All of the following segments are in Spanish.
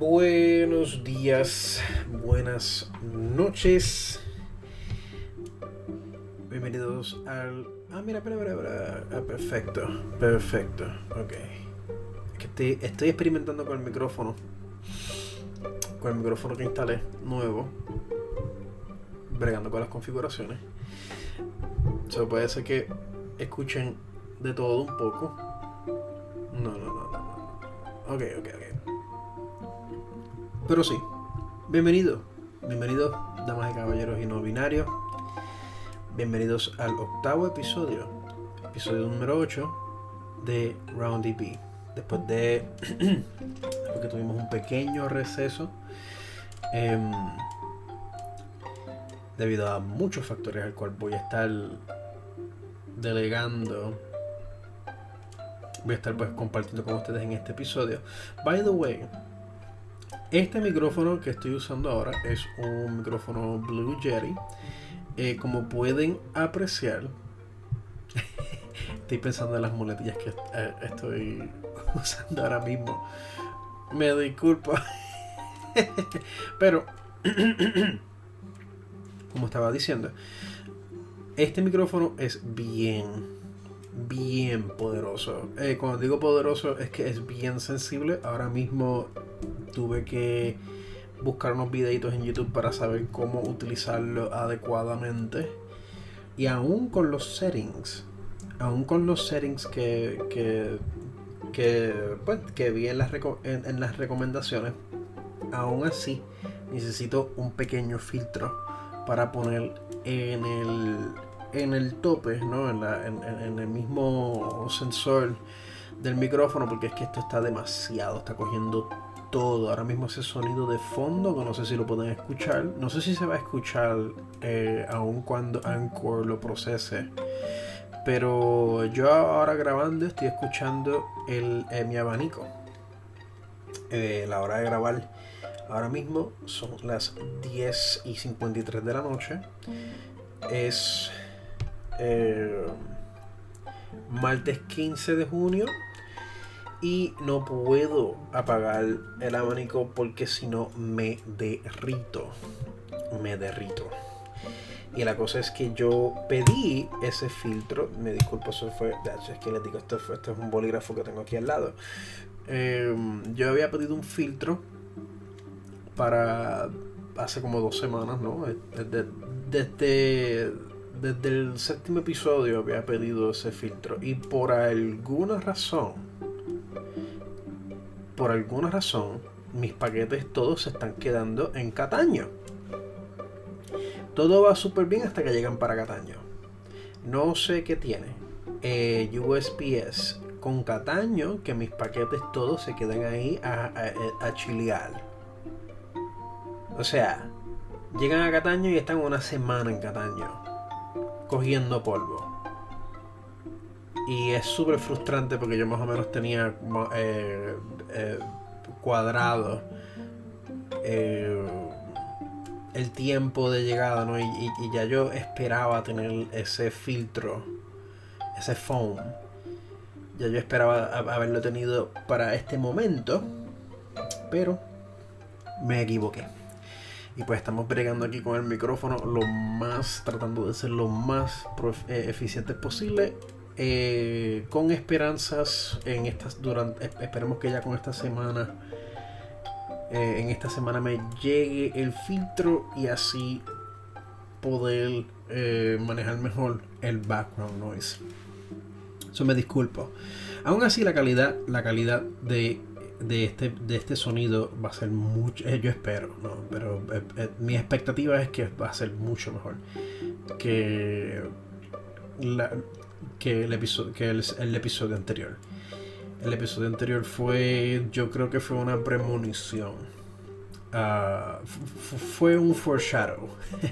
Buenos días, buenas noches. Bienvenidos al. Ah, mira, espera, espera. Ah, perfecto, perfecto. Ok. Es que estoy, estoy experimentando con el micrófono. Con el micrófono que instalé, nuevo. Bregando con las configuraciones. Solo puede ser que escuchen de todo un poco. No, no, no. no. Ok, ok, ok. Pero sí, bienvenido, bienvenidos, damas y caballeros y no binarios. Bienvenidos al octavo episodio, episodio número 8 de Round EP. Después de porque tuvimos un pequeño receso em, debido a muchos factores al cual voy a estar delegando voy a estar pues compartiendo con ustedes en este episodio. By the way, este micrófono que estoy usando ahora es un micrófono Blue Yeti. Eh, como pueden apreciar, estoy pensando en las muletillas que eh, estoy usando ahora mismo. Me disculpo. Pero, como estaba diciendo, este micrófono es bien, bien poderoso. Eh, cuando digo poderoso es que es bien sensible. Ahora mismo tuve que buscar unos videitos en YouTube para saber cómo utilizarlo adecuadamente. Y aún con los settings, aún con los settings que, que, que, pues, que vi en las, en, las recomendaciones, aún así necesito un pequeño filtro para poner en el, en el tope, ¿no? en, la, en, el mismo sensor del micrófono, porque es que esto está demasiado, está cogiendo todo. Ahora mismo ese sonido de fondo, que no sé si lo pueden escuchar. No sé si se va a escuchar eh, aun cuando Anchor lo procese. Pero yo ahora grabando estoy escuchando eh, mi abanico. Eh, la hora de grabar ahora mismo son las 10 y 53 de la noche. Es martes 15 de junio y no puedo apagar el abanico porque si no me derrito. Me derrito. Y la cosa es que yo pedí ese filtro. Me disculpo, eso fue. Es que les digo, esto, es un bolígrafo que tengo aquí al lado. Em, yo había pedido un filtro para hace como dos semanas, ¿no? Desde, desde el séptimo episodio había pedido ese filtro. Y por alguna razón por alguna razón, mis paquetes todos se están quedando en Cataño. Todo va súper bien hasta que llegan para Cataño. No sé qué tiene. Eh, USPS con Cataño que mis paquetes todos se quedan ahí a, a, chilear. O sea, llegan a Cataño y están una semana en Cataño. Cogiendo polvo. Y es súper frustrante porque yo más o menos tenía eh, eh, cuadrado eh, el tiempo de llegada, ¿no? Y, ya yo esperaba tener ese filtro, ese foam. Ya yo esperaba haberlo tenido para este momento, pero me equivoqué. Y pues estamos bregando aquí con el micrófono lo más, tratando de ser lo más eficiente posible eh, con esperanzas en estas durante esperemos que ya con esta semana eh, en esta semana me llegue el filtro y así poder eh, manejar mejor el background noise. Eso me disculpo. Aún así la calidad la calidad de, de este, de este sonido va a ser mucho yo espero ¿no? pero mi expectativa es que va a ser mucho mejor que la, que el episodio, que el, episodio anterior. El episodio anterior fue, yo creo que fue una premonición. Ah, fue un foreshadow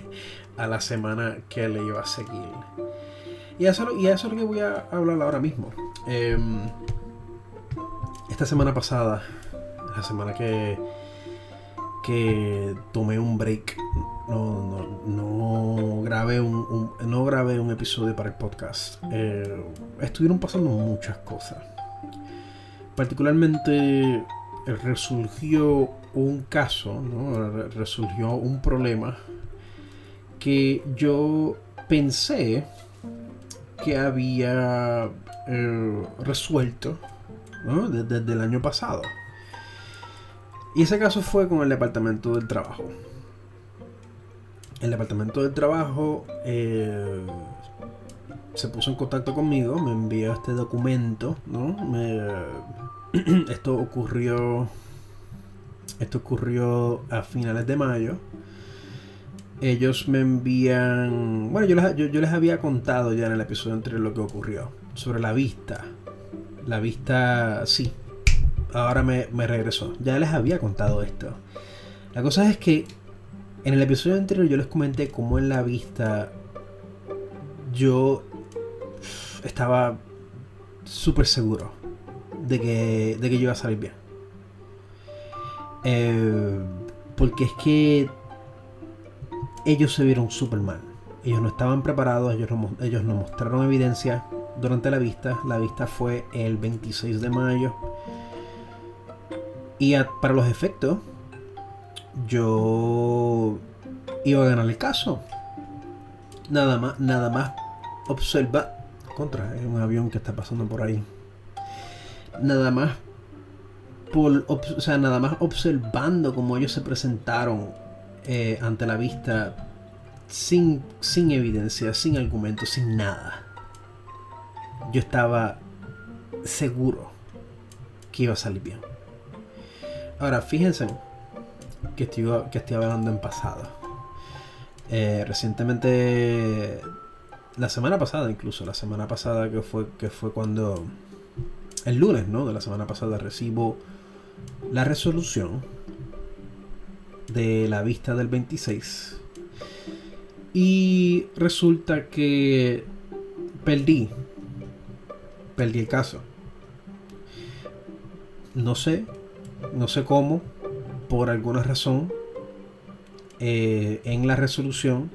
a la semana que le iba a seguir. Y eso, y eso es lo que voy a hablar ahora mismo. Em, esta semana pasada, la semana que, que tomé un break no, no, grabé un, no grabé un episodio para el podcast. Eh, estuvieron pasando muchas cosas. Particularmente resurgió un caso, resurgió un problema que yo pensé que había eh, resuelto desde, el año pasado. Y ese caso fue con el Departamento del Trabajo. El Departamento del Trabajo eh, se puso en contacto conmigo, me envió este documento, esto ocurrió. Esto ocurrió a finales de mayo. Ellos me envían. Bueno, yo les, yo les había contado ya en el episodio anterior lo que ocurrió. Sobre la vista. La vista, sí. Ahora me, regresó. Ya les había contado esto. La cosa es que en el episodio anterior yo les comenté cómo en la vista yo estaba súper seguro de que, de que yo iba a salir bien. Eh, porque es que ellos se vieron súper mal. Ellos no estaban preparados, ellos no, mostraron evidencia durante la vista. La vista fue el 26 de mayo. Y para los efectos, yo iba a ganar el caso. Nada más, nada más observa. Contra, es un avión que está pasando por ahí. Nada más. O sea, nada más observando cómo ellos se presentaron eh, ante la vista sin, sin evidencia, sin argumento, sin nada yo estaba seguro que iba a salir bien. Ahora, fíjense que estoy, que estoy hablando en pasado. Eh, recientemente, la semana pasada incluso, la semana pasada que fue, que fue cuando, el lunes, ¿no? De la semana pasada recibo la resolución de la vista del 26. Y resulta que perdí perdí el caso. No sé, no sé cómo, por alguna razón, eh, en la resolución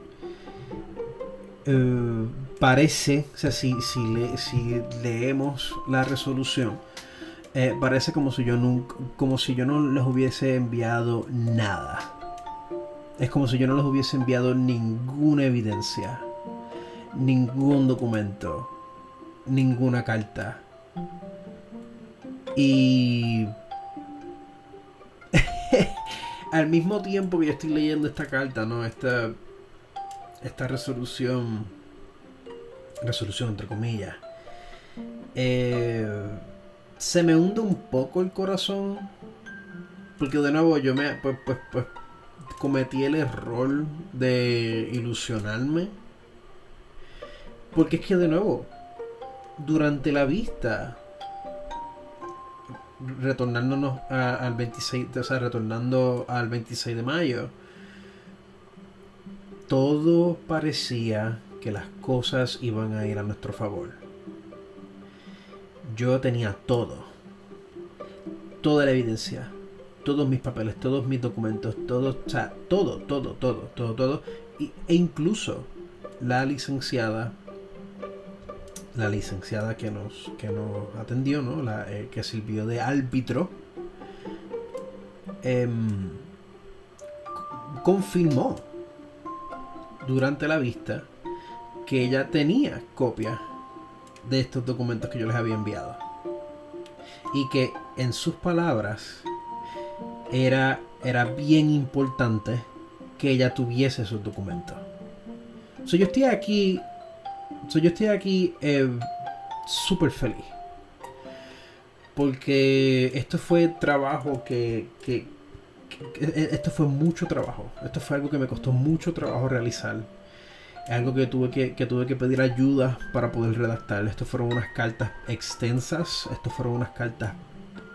eh, parece, o sea, si, si, leemos la resolución, eh, parece como si yo nunca, como si yo no les hubiese enviado nada. Es como si yo no les hubiese enviado ninguna evidencia, ningún documento, ninguna carta. Y al mismo tiempo que yo estoy leyendo esta carta, ¿no? Esta, esta resolución, resolución entre comillas, eh, se me hunde un poco el corazón. Porque de nuevo yo me, pues, pues, pues cometí el error de ilusionarme. Porque es que de nuevo, durante la vista, retornándonos al 26, o sea, retornando al 26 de mayo, todo parecía que las cosas iban a ir a nuestro favor. Yo tenía todo, toda la evidencia, todos mis papeles, todos mis documentos, todo, todo, todo, todo, todo, todo, e incluso la licenciada la licenciada que nos, que nos atendió, ¿no? La, eh, que sirvió de árbitro, em, confirmó durante la vista que ella tenía copia de estos documentos que yo les había enviado. Y que en sus palabras era, era bien importante que ella tuviese esos documentos. So, yo estoy aquí yo estoy aquí eh, súper feliz. Porque esto fue trabajo que, que, Esto fue mucho trabajo. Esto fue algo que me costó mucho trabajo realizar. Algo que tuve que, que tuve que pedir ayuda para poder redactar. Esto fueron unas cartas extensas. Esto fueron unas cartas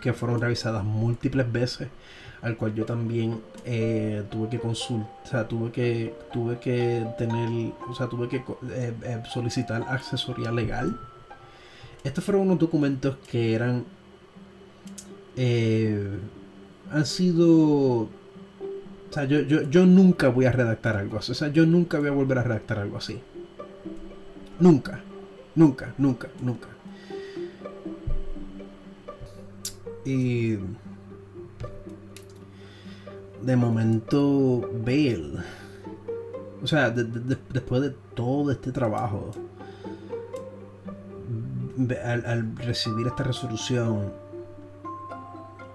que fueron revisadas múltiples veces al cual yo también eh, tuve que consultar, o sea, tuve que, tuve que tener, o sea, tuve que eh, eh, solicitar asesoría legal. Estos fueron unos documentos que eran, han sido, o sea, yo, yo, yo nunca voy a redactar algo así, o sea, yo nunca voy a volver a redactar algo así. Nunca, nunca, nunca, nunca. Y de momento Bale, o sea, después de todo este trabajo, al, recibir esta resolución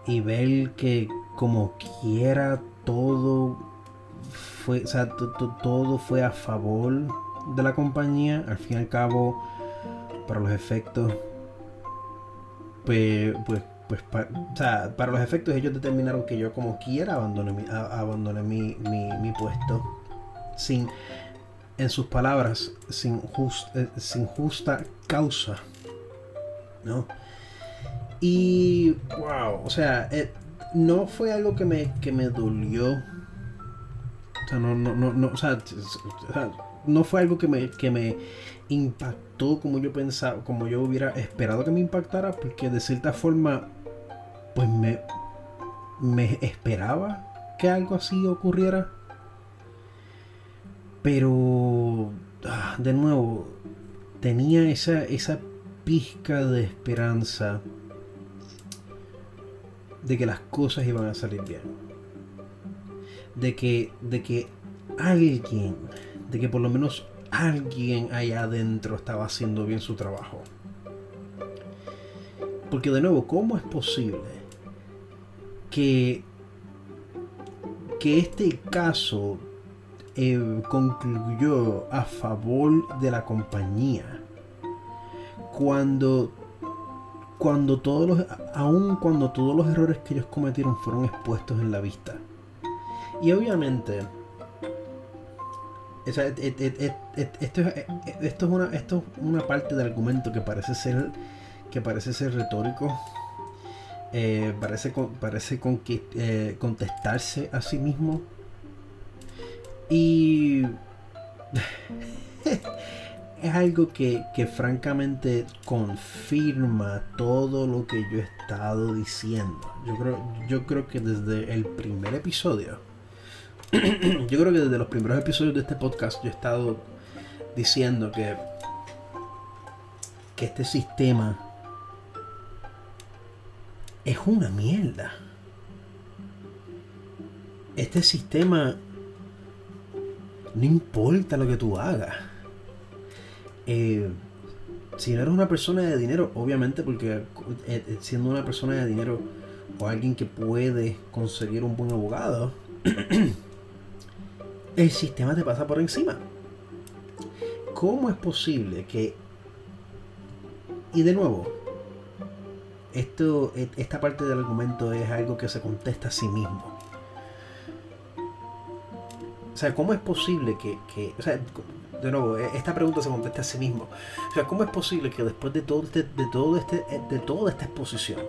y ver que como quiera todo fue, o sea, todo fue a favor de la compañía, al fin y al cabo, para los efectos, pues, pues, pues o sea, para los efectos ellos determinaron que yo como quiera abandoné mi, abandoné mi, mi, puesto sin, en sus palabras, sin, eh, sin justa causa. ¿no? Y, wow, o sea, eh, no fue algo que me, que me dolió. O sea, no, no, no, no, o sea, no fue algo que me, que me impactó como yo pensaba, como yo hubiera esperado que me impactara, porque de cierta forma, pues me, me esperaba que algo así ocurriera. Pero, ah, de nuevo, tenía esa, esa pizca de esperanza de que las cosas iban a salir bien. De que, de que alguien, de que por lo menos alguien allá adentro estaba haciendo bien su trabajo. Porque de nuevo, ¿cómo es posible que, que este caso eh, concluyó a favor de la compañía? cuando cuando todos los aun cuando todos los errores que ellos cometieron fueron expuestos en la vista y obviamente esto, es una, esto es una parte del argumento que parece ser que parece ser retórico eh, parece parece eh, contestarse a sí mismo y es algo que, francamente confirma todo lo que yo he estado diciendo. Yo creo, yo creo que desde el primer episodio, yo creo que desde los primeros episodios de este podcast yo he estado diciendo que, que este sistema es una mierda. Este sistema no importa lo que tú hagas eh, si no eres una persona de dinero, obviamente porque eh, eh, siendo una persona de dinero o alguien que puede conseguir un buen abogado, el sistema te pasa por encima. ¿Cómo es posible que... Y de nuevo, esto, e, esta parte del argumento es algo que se contesta a sí mismo. O sea, ¿cómo es posible que, que o sea, de nuevo, e, esta pregunta se contesta a sí mismo. O sea, ¿cómo es posible que después de todo este, de todo este, eh, de toda esta exposición,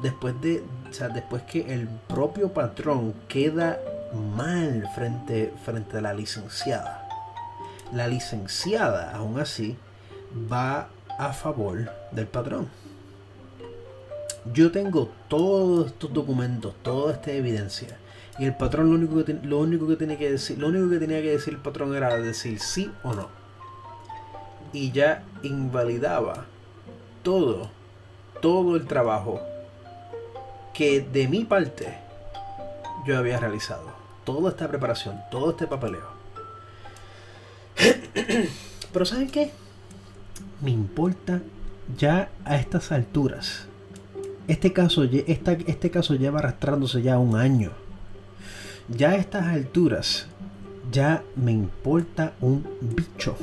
después de, o sea, después que el propio patrón queda mal frente, frente a la licenciada, la licenciada, aún así, va a favor del patrón. Yo tengo todos estos documentos, toda esta evidencia y el patrón lo único que, lo único que tenía que decir, lo único que tenía que decir el patrón era decir sí o no. Y ya invalidaba todo, todo el trabajo que de mi parte yo había realizado. Toda esta preparación, todo este papeleo. Pero ¿saben qué? Me importa ya a estas alturas. Este caso, este caso lleva arrastrándose ya un año ya a estas alturas, ya me importa un bicho.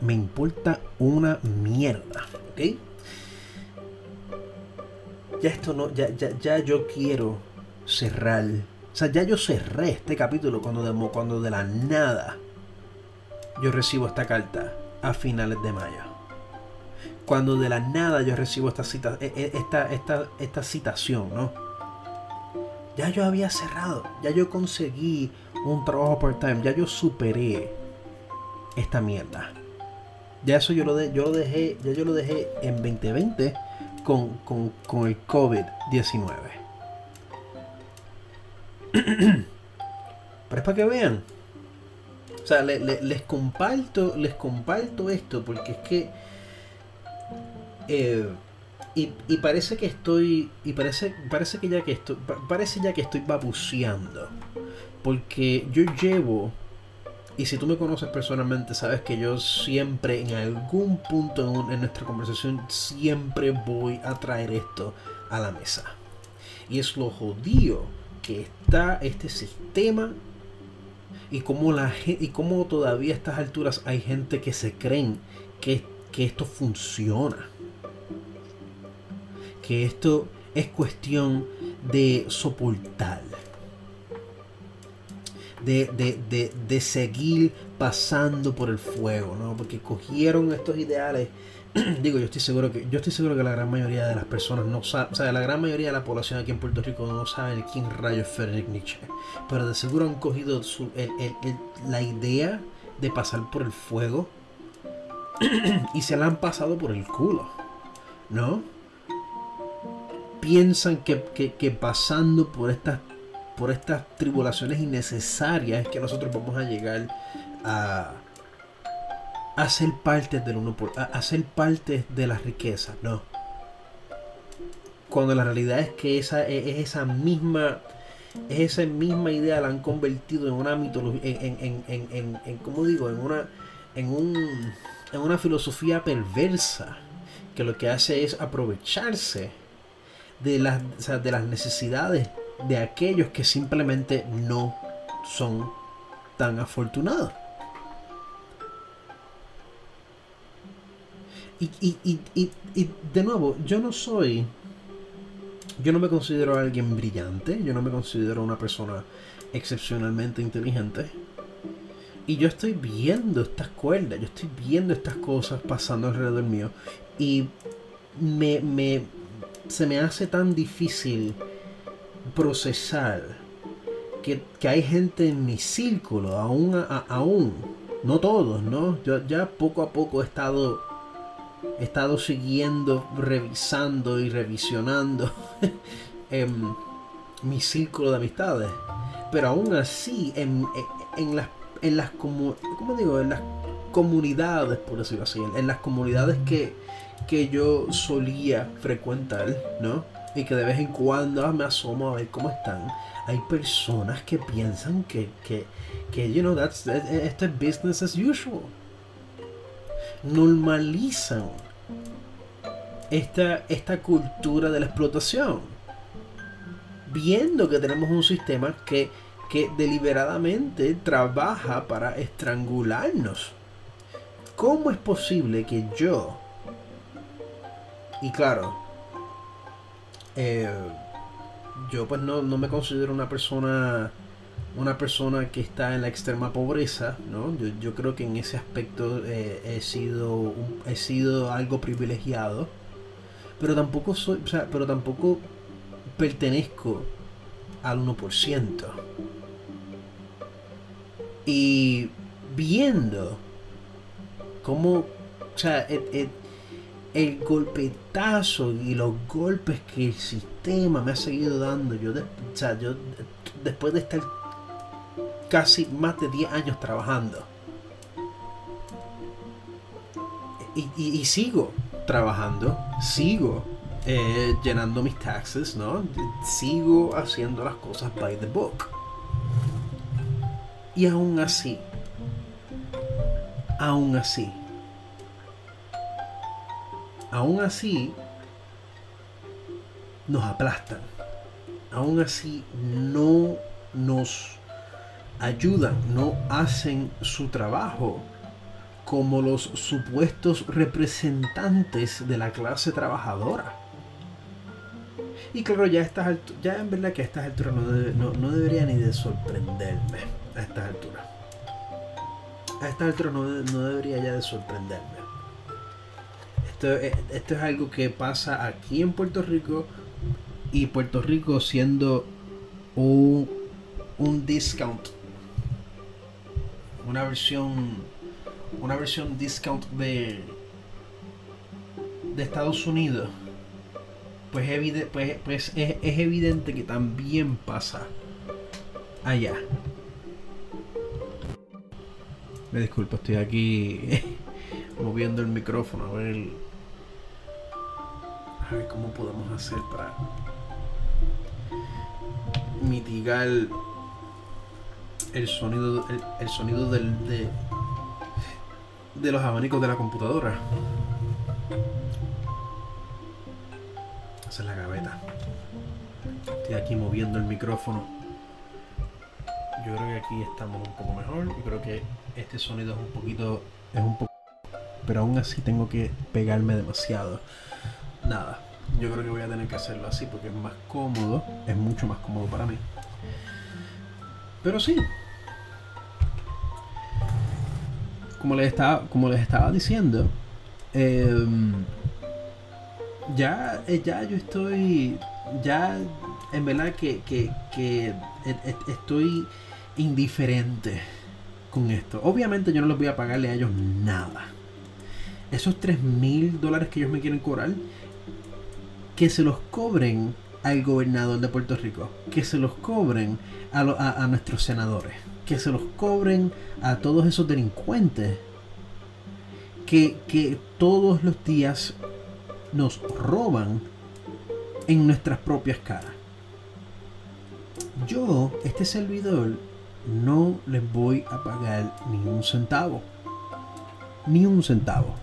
Me importa una mierda, ¿ok? Ya esto no, ya, ya, ya yo quiero cerrar. O sea, ya yo cerré este capítulo cuando de, cuando de la nada yo recibo esta carta a finales de mayo. Cuando de la nada yo recibo esta cita, e, e, esta, esta, esta citación, ¿no? ya yo había cerrado, ya yo conseguí un trabajo part-time, ya yo superé esta mierda. Ya eso yo lo, de, yo lo dejé, ya yo lo dejé en 2020 con, con, el COVID-19. Pero es para que vean. O sea, les comparto, les comparto esto porque es que eh, y, y, parece que estoy. Y parece, parece que ya que estoy. Parece ya que estoy babuceando. Porque yo llevo. Y si tú me conoces personalmente, sabes que yo siempre, en algún punto en, nuestra conversación, siempre voy a traer esto a la mesa. Y es lo jodido que está este sistema y cómo, la, y cómo todavía a estas alturas hay gente que se creen que, que esto funciona que esto es cuestión de soportar. De, seguir pasando por el fuego, ¿no? Porque cogieron estos ideales. Digo, yo estoy seguro que yo estoy seguro que la gran mayoría de las personas no saben, o sea, la gran mayoría de la población aquí en Puerto Rico no saben quién rayo es Friedrich Nietzsche, pero de seguro han cogido la idea de pasar por el fuego y se la han pasado por el culo, ¿no? piensan que, pasando por estas, por estas tribulaciones innecesarias es que nosotros vamos a llegar a, a ser parte del uno por, a, ser parte de las riquezas, no. Cuando la realidad es que esa es esa misma esa misma idea la han convertido en una mitología en, en, en, en, en digo en una en un en una filosofía perversa que lo que hace es aprovecharse de las, de las necesidades de aquellos que simplemente no son tan afortunados. Y, y, y, y, de nuevo, yo no soy, yo no me considero alguien brillante, yo no me considero una persona excepcionalmente inteligente. Y yo estoy viendo estas cuerdas, yo estoy viendo estas cosas pasando alrededor mío. Y me, me, se me hace tan difícil procesar que, hay gente en mi círculo, aún, aún, no todos, ¿no? Yo ya poco a poco he estado, he estado siguiendo, revisando y revisionando em, mi círculo de amistades. Pero aún así, en, las, en las, como, digo? En las comunidades, por decirlo así, en las comunidades que, que yo solía frecuentar, ¿no? Y que de vez en cuando me asomo a ver cómo están. Hay personas que piensan que, que, que you know, that's, esto es business as usual. Normalizan esta, esta cultura de la explotación. Viendo que tenemos un sistema que, que deliberadamente trabaja para estrangularnos. ¿Cómo es posible que yo, y claro, eh, yo pues no, me considero una persona una persona que está en la extrema pobreza, ¿no? Yo, creo que en ese aspecto eh, he sido he sido algo privilegiado, pero tampoco soy, o sea, pero tampoco pertenezco al 1%. Y viendo cómo, o sea, el golpetazo y los golpes que el sistema me ha seguido dando. Yo, o sea, yo después de estar casi más de 10 años trabajando. Y, sigo trabajando, sigo eh, llenando mis taxes, ¿no? Sigo haciendo las cosas by the book. Y aún así, aún así, aún así nos aplastan. Aún así no nos ayudan, no hacen su trabajo como los supuestos representantes de la clase trabajadora. Y claro, ya, estas ya en verdad que a estas alturas no, no, debería ni de sorprenderme. A estas alturas. A estas alturas no, no debería ya de sorprenderme. Eh, esto, es algo que pasa aquí en Puerto Rico y Puerto Rico siendo un, un discount, una versión, una versión discount de, de Estados Unidos, pues, pues, pues es, es evidente que también pasa allá. Me disculpo, estoy aquí moviendo el micrófono a ver a ver cómo podemos hacer para mitigar el sonido el, sonido del, de, de los abanicos de la computadora. Esa es la gaveta. Estoy aquí moviendo el micrófono. Yo creo que aquí estamos un poco mejor. Yo creo que este sonido es un poquito. Es un poco. Pero aún así tengo que pegarme demasiado. Nada. Yo creo que voy a tener que hacerlo así porque es más cómodo. Es mucho más cómodo para mí. Pero sí. Como les estaba, como les estaba diciendo. Em, ya, eh, ya yo estoy. Ya en verdad que, que, que estoy indiferente con esto. Obviamente yo no les voy a pagarle a ellos nada. Esos 3 mil dólares que ellos me quieren cobrar, que se los cobren al gobernador de Puerto Rico, que se los cobren a, a, nuestros senadores, que se los cobren a todos esos delincuentes que, que todos los días nos roban en nuestras propias caras. Yo, este servidor, no les voy a pagar ni un centavo. Ni un centavo.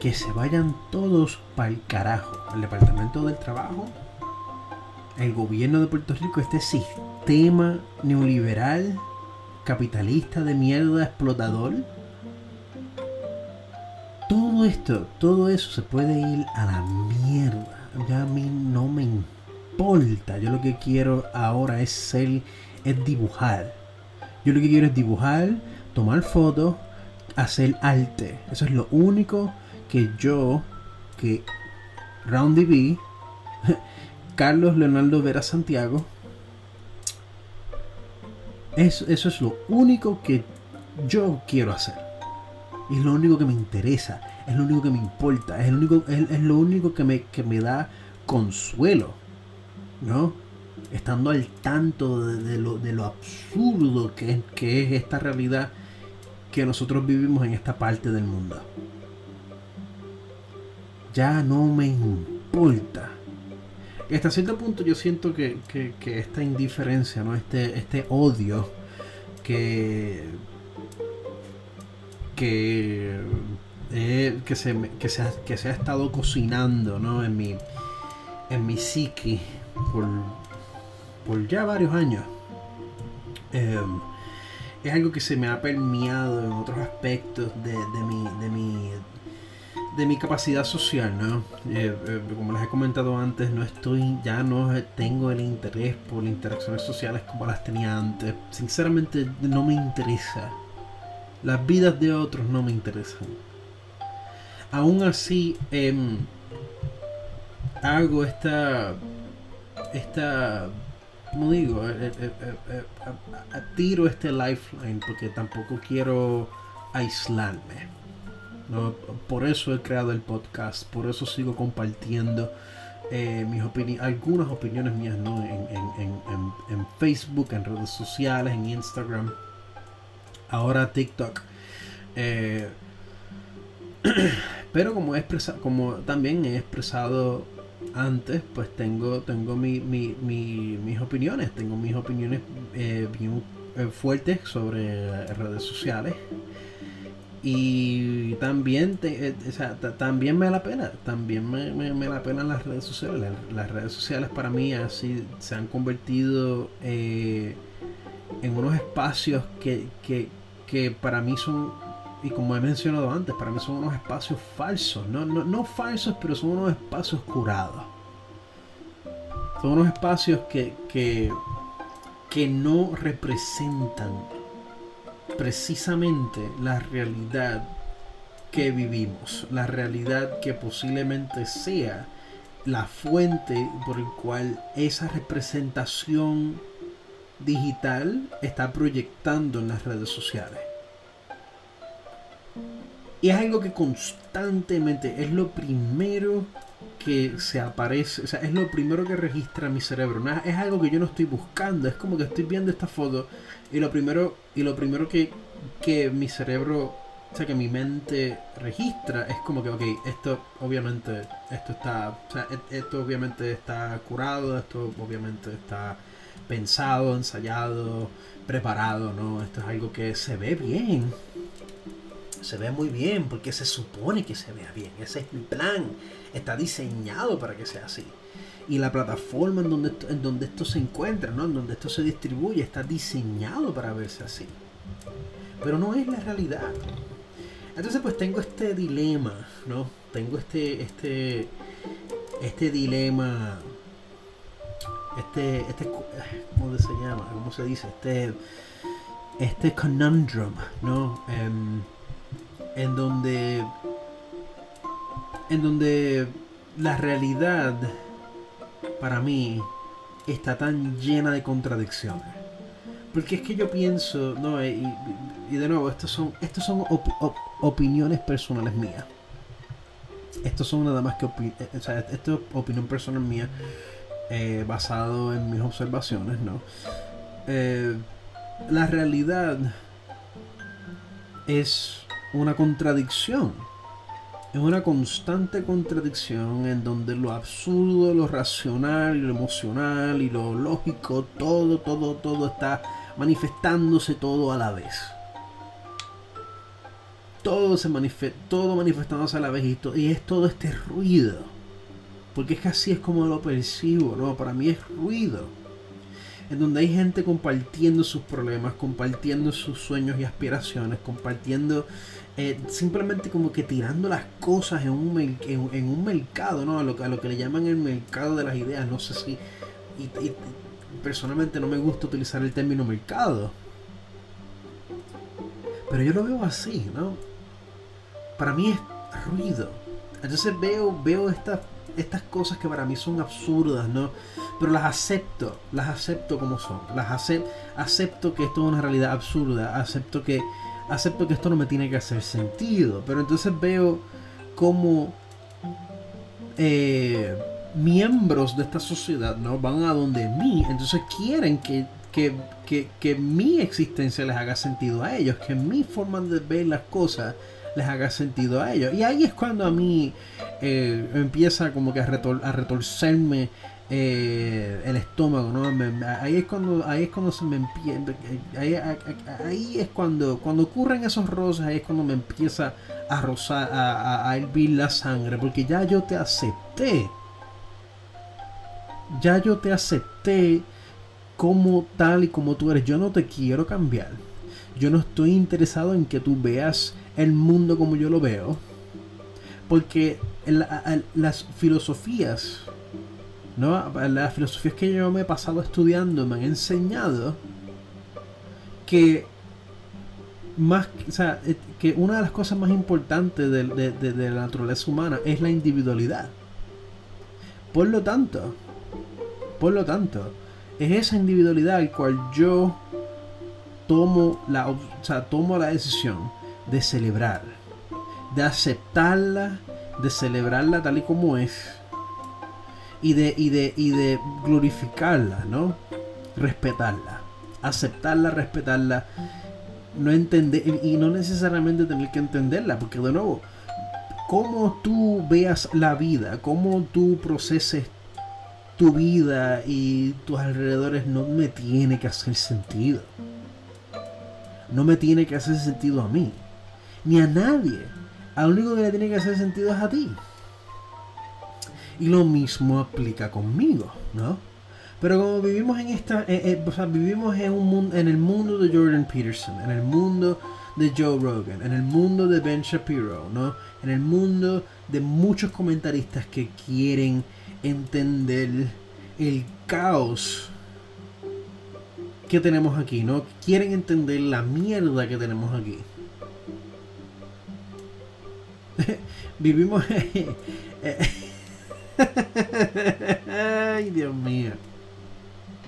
Que se vayan todos para el carajo. El Departamento del Trabajo, el gobierno de Puerto Rico, este sistema neoliberal, capitalista de mierda, explotador. Todo esto, todo eso se puede ir a la mierda. Ya a mí no me importa. Yo lo que quiero ahora es ser es dibujar. Yo lo que quiero es dibujar, tomar fotos, hacer arte. Eso es lo único que yo, que Round B, Carlos Leonardo Vera Santiago, eso, eso es lo único que yo quiero hacer. Es lo único que me interesa, es lo único que me importa, es, el único, es, lo único que me, que me da consuelo. ¿No? estando al tanto de, lo, de lo, absurdo que, que es esta realidad que nosotros vivimos en esta parte del mundo. Ya no me importa. Hasta cierto punto yo siento que, esta indiferencia, ¿no? este, este odio que, que, eh, que, se, que, se, que ha estado cocinando ¿no? en, mi, en mi psique por, por ya varios años. Em, es algo que se me ha permeado en otros aspectos de, mi, de, mi, de mi capacidad social, ¿no? Eh, eh, como les he comentado antes, no estoy, ya no tengo el interés por interacciones sociales como las tenía antes. Sinceramente no me interesa. Las vidas de otros no me interesan. Aún así, em, hago esta, esta como digo, eh, eh, eh, tiro este lifeline porque tampoco quiero aislarme. Por eso he creado el podcast, por eso sigo compartiendo mis algunas opiniones mías ¿no? en, Facebook, en redes sociales, en Instagram, ahora TikTok. pero como, he como también he expresado antes, pues tengo, tengo mi, mi, mis opiniones, tengo mis opiniones eh, bien eh, fuertes sobre redes sociales. Y también, eh, también me da la pena, también me, me, la pena las redes sociales. Las, redes sociales para mí así se han convertido en unos espacios que, que, que para mí son y como he mencionado antes, para mí son unos espacios falsos, no, no, no falsos, pero son unos espacios curados. Son unos espacios que, que, que no representan precisamente la realidad que vivimos, la realidad que posiblemente sea la fuente por el cual esa representación digital está proyectando en las redes sociales. Y es algo que constantemente es lo primero que se aparece, o sea, es lo primero que registra mi cerebro. es algo que yo no estoy buscando, es como que estoy viendo esta foto y lo primero, y lo primero que, que mi cerebro o sea, que mi mente registra, es como que, ok, esto obviamente, esto está, o sea, e, esto obviamente está curado, esto obviamente está pensado, ensayado, preparado, ¿no? Esto es algo que se ve bien. Se ve muy bien porque se supone que se vea bien. Ese es mi plan. Está diseñado para que sea así. Y la plataforma en donde, esto, en donde esto se encuentra, ¿no? En donde esto se distribuye, está diseñado para verse así. Pero no es la realidad. Entonces pues tengo este dilema, ¿no? Tengo este, este, este dilema este, este, ¿cómo se llama? ¿Cómo se dice? Este, este conundrum, ¿no? Em, en donde, en donde la realidad, para mí, está tan llena de contradicciones. Porque es que yo pienso, no, y, de nuevo, estos son, estos son opiniones personales mías. Estos son nada más que, eh, o sea, esto es opinión personal mía eh, basado en mis observaciones, ¿no? Eh, la realidad es una contradicción. Es una constante contradicción en donde lo absurdo, lo racional lo emocional y lo lógico, todo, todo, todo está manifestándose todo a la vez. Todo se manifiesta, todo manifestándose a la vez y, y es todo este ruido porque es que así es como lo percibo, ¿no? Para mí es ruido. En donde hay gente compartiendo sus problemas, compartiendo sus sueños y aspiraciones, compartiendo eh, simplemente como que tirando las cosas en un, en, un mercado, ¿no? A lo, a lo, que le llaman el mercado de las ideas. No sé si... Y, personalmente no me gusta utilizar el término mercado. Pero yo lo veo así, ¿no? Para mí es ruido. Entonces veo, veo estas estas cosas que para mí son absurdas, ¿no? Pero las acepto, las acepto como son. Las acepto que esto es una realidad absurda, acepto que acepto que esto no me tiene que hacer sentido, pero entonces veo como eh, miembros de esta sociedad no van a donde mí, entonces quieren que, que, que, que mi existencia les haga sentido a ellos, que mi forma de ver las cosas les haga sentido a ellos. Y ahí es cuando a mí eh, empieza como que a, retorcerme eh, el estómago, ahí es cuando ahí es cuando se me empieza ahí, es cuando cuando ocurren esos roces ahí es cuando me empieza a rozar a, hervir la sangre porque ya yo te acepté. Ya yo te acepté como tal y como tú eres. Yo no te quiero cambiar. Yo no estoy interesado en que tú veas el mundo como yo lo veo. Porque las filosofías, ¿no? Las filosofías que yo me he pasado estudiando me han enseñado que más, eh, que una de las cosas más importantes de, de, la naturaleza humana es la individualidad. Por lo tanto, por lo tanto, es esa individualidad al cual yo tomo la, o sea, tomo la decisión de celebrar, de aceptarla, de celebrarla tal y como es y de, y de, y de glorificarla, ¿no? Respetarla, aceptarla, respetarla, no entender y no necesariamente tener que entenderla, porque de nuevo, cómo tú veas la vida, cómo tú proceses tu vida y tus alrededores no me tiene que hacer sentido. No me tiene que hacer sentido a mí ni a nadie. Al único que le tiene que hacer sentido es a ti. Y lo mismo aplica conmigo, ¿no? Pero como vivimos en esta, eh, eh, o sea, vivimos en un mundo, en el mundo de Jordan Peterson, en el mundo de Joe Rogan, en el mundo de Ben Shapiro, ¿no? En el mundo de muchos comentaristas que quieren entender el caos que tenemos aquí, ¿no? Quieren entender la mierda que tenemos aquí. Vivimos. Ay, Dios mío.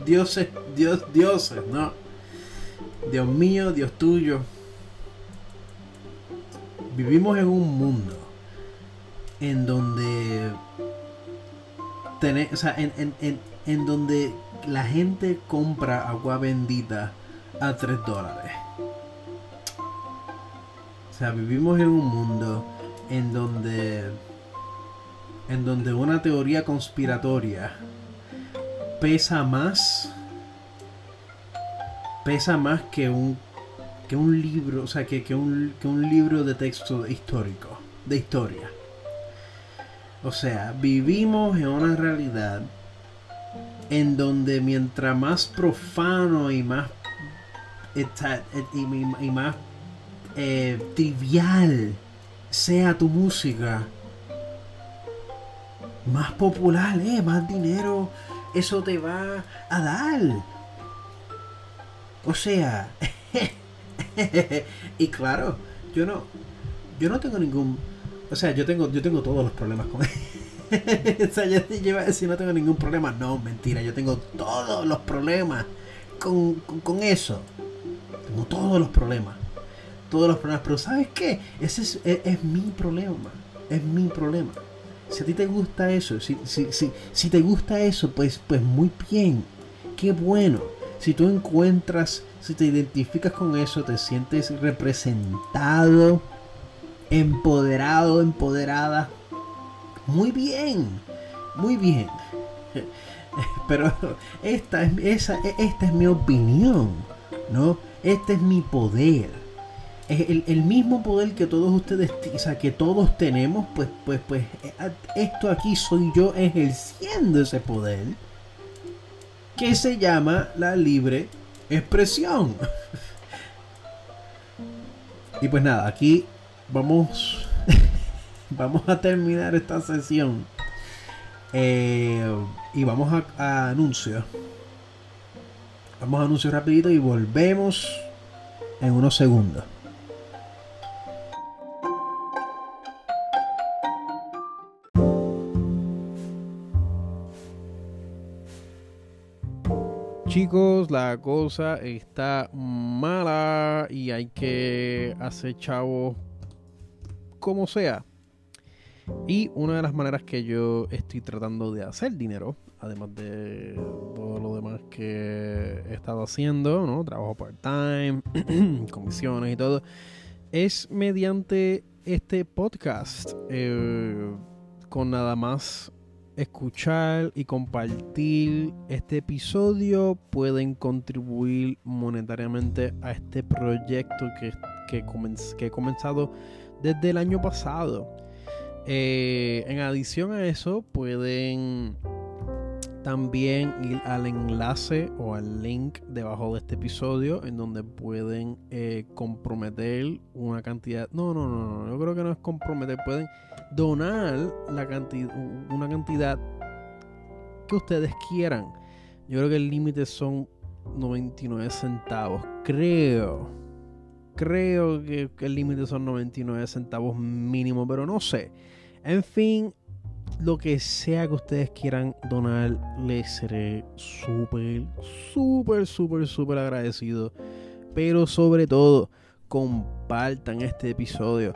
Dioses, Dios, dioses, ¿no? Dios mío, Dios tuyo. Vivimos en un mundo en donde o sea, en, en, en donde la gente compra agua bendita a 3 dólares. O sea, vivimos en un mundo en donde en donde una teoría conspiratoria pesa más pesa más que un que un libro, o sea, que, que, un, que un libro de texto histórico, de historia. O sea, vivimos en una realidad en donde mientras más profano y más y, más eh, trivial sea tu música, más popular, eh, más dinero eso te va a dar. O sea, y claro, yo no, yo no tengo ningún, o sea, yo tengo, yo tengo todos los problemas con o sea, yo te iba a decir no tengo ningún problema. No, mentira, yo tengo todos los problemas con, con, eso. Tengo todos los problemas. Todos los problemas. Pero ¿sabes qué? Ese es, es, mi problema. Es mi problema. Si a ti te gusta eso, si, si, si, te gusta eso, pues, pues muy bien. Qué bueno. Si tú encuentras si te identificas con eso, te sientes representado, empoderado, empoderada. Muy bien, muy bien. Pero esta es, esa, esta es mi opinión, ¿no? Este es mi poder. El, el, mismo poder que todos ustedes, o sea, que todos tenemos, pues, pues, pues, esto aquí soy yo ejerciendo ese poder que se llama la libre expresión. y pues nada, aquí vamos, vamos a terminar esta sesión. Eh, y vamos a, a anuncios. Vamos a anuncios rapidito y volvemos en unos segundos. Chicos, la cosa está mala y hay que hacer chavo como sea. Y una de las maneras que yo estoy tratando de hacer dinero, además de todo lo demás que he estado haciendo, ¿no? Trabajo part-time, comisiones y todo, es mediante este podcast. Eh, con nada más escuchar y compartir este episodio pueden contribuir monetariamente a este proyecto que, que, he comenzado desde el año pasado. Eh, en adición a eso, pueden también ir al enlace o al link debajo de este episodio en donde pueden eh, comprometer una cantidad. No, no, no, no, yo creo que no es comprometer, pueden donar la cantidad, una cantidad que ustedes quieran. Yo creo que el límite son 99 centavos. Creo. Creo que, el límite son 99 centavos mínimo, pero no sé. En fin, lo que sea que ustedes quieran donar, les seré súper, súper, súper, súper agradecido. Pero sobre todo, compartan este episodio.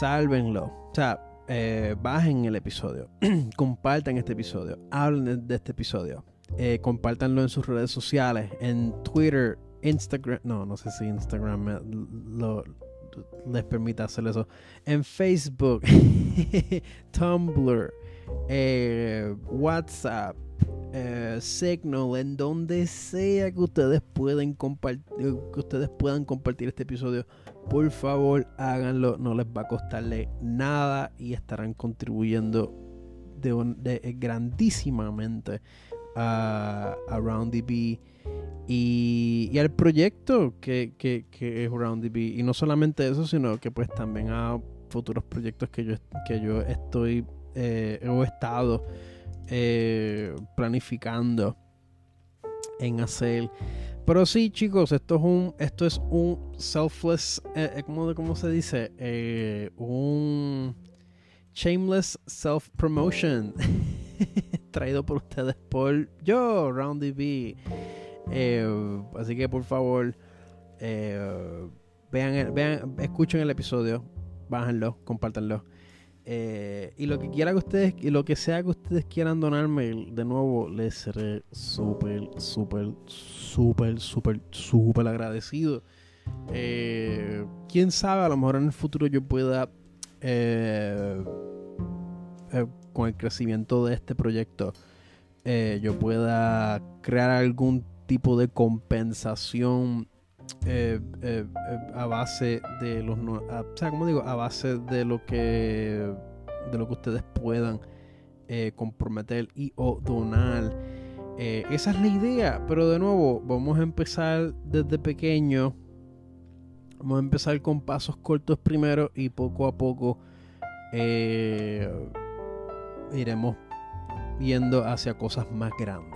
Sálvenlo. O sea, eh, bajen el episodio, compartan este episodio, hablen de, este episodio, eh, compártanlo en sus redes sociales, en Twitter, Instagram, no, no sé si Instagram les permite hacer eso, en Facebook, Tumblr, eh, WhatsApp, eh, Signal, en donde sea que ustedes pueden compartir, que ustedes puedan compartir este episodio por favor háganlo, no les va a costarle nada y estarán contribuyendo de, eh, grandísimamente a, a RoundDB y, al proyecto que, es RoundDB. Y no solamente eso, sino que pues también a futuros proyectos que yo, que yo estoy eh, he estado eh, planificando en hacer. Pero sí, chicos, esto es un, esto es un selfless, eh, eh ¿cómo, se dice? Un shameless self-promotion. Traído por ustedes por yo, RoundDB. Eh, así que por favor, vean, vean, escuchen el episodio, bájenlo, compártanlo. Eh, y lo que quiera que ustedes, y lo que sea que ustedes quieran donarme, de nuevo, les seré súper, súper, súper, súper, súper agradecido. Eh, quién sabe, a lo mejor en el futuro yo pueda, eh, eh, con el crecimiento de este proyecto, yo pueda crear algún tipo de compensación a base de los, o sea, como digo, a base de lo que, de lo que ustedes puedan comprometer y o donar. esa es la idea, pero de nuevo, vamos a empezar desde pequeño Vamos a empezar con pasos cortos primero y poco a poco eh, iremos yendo hacia cosas más grandes.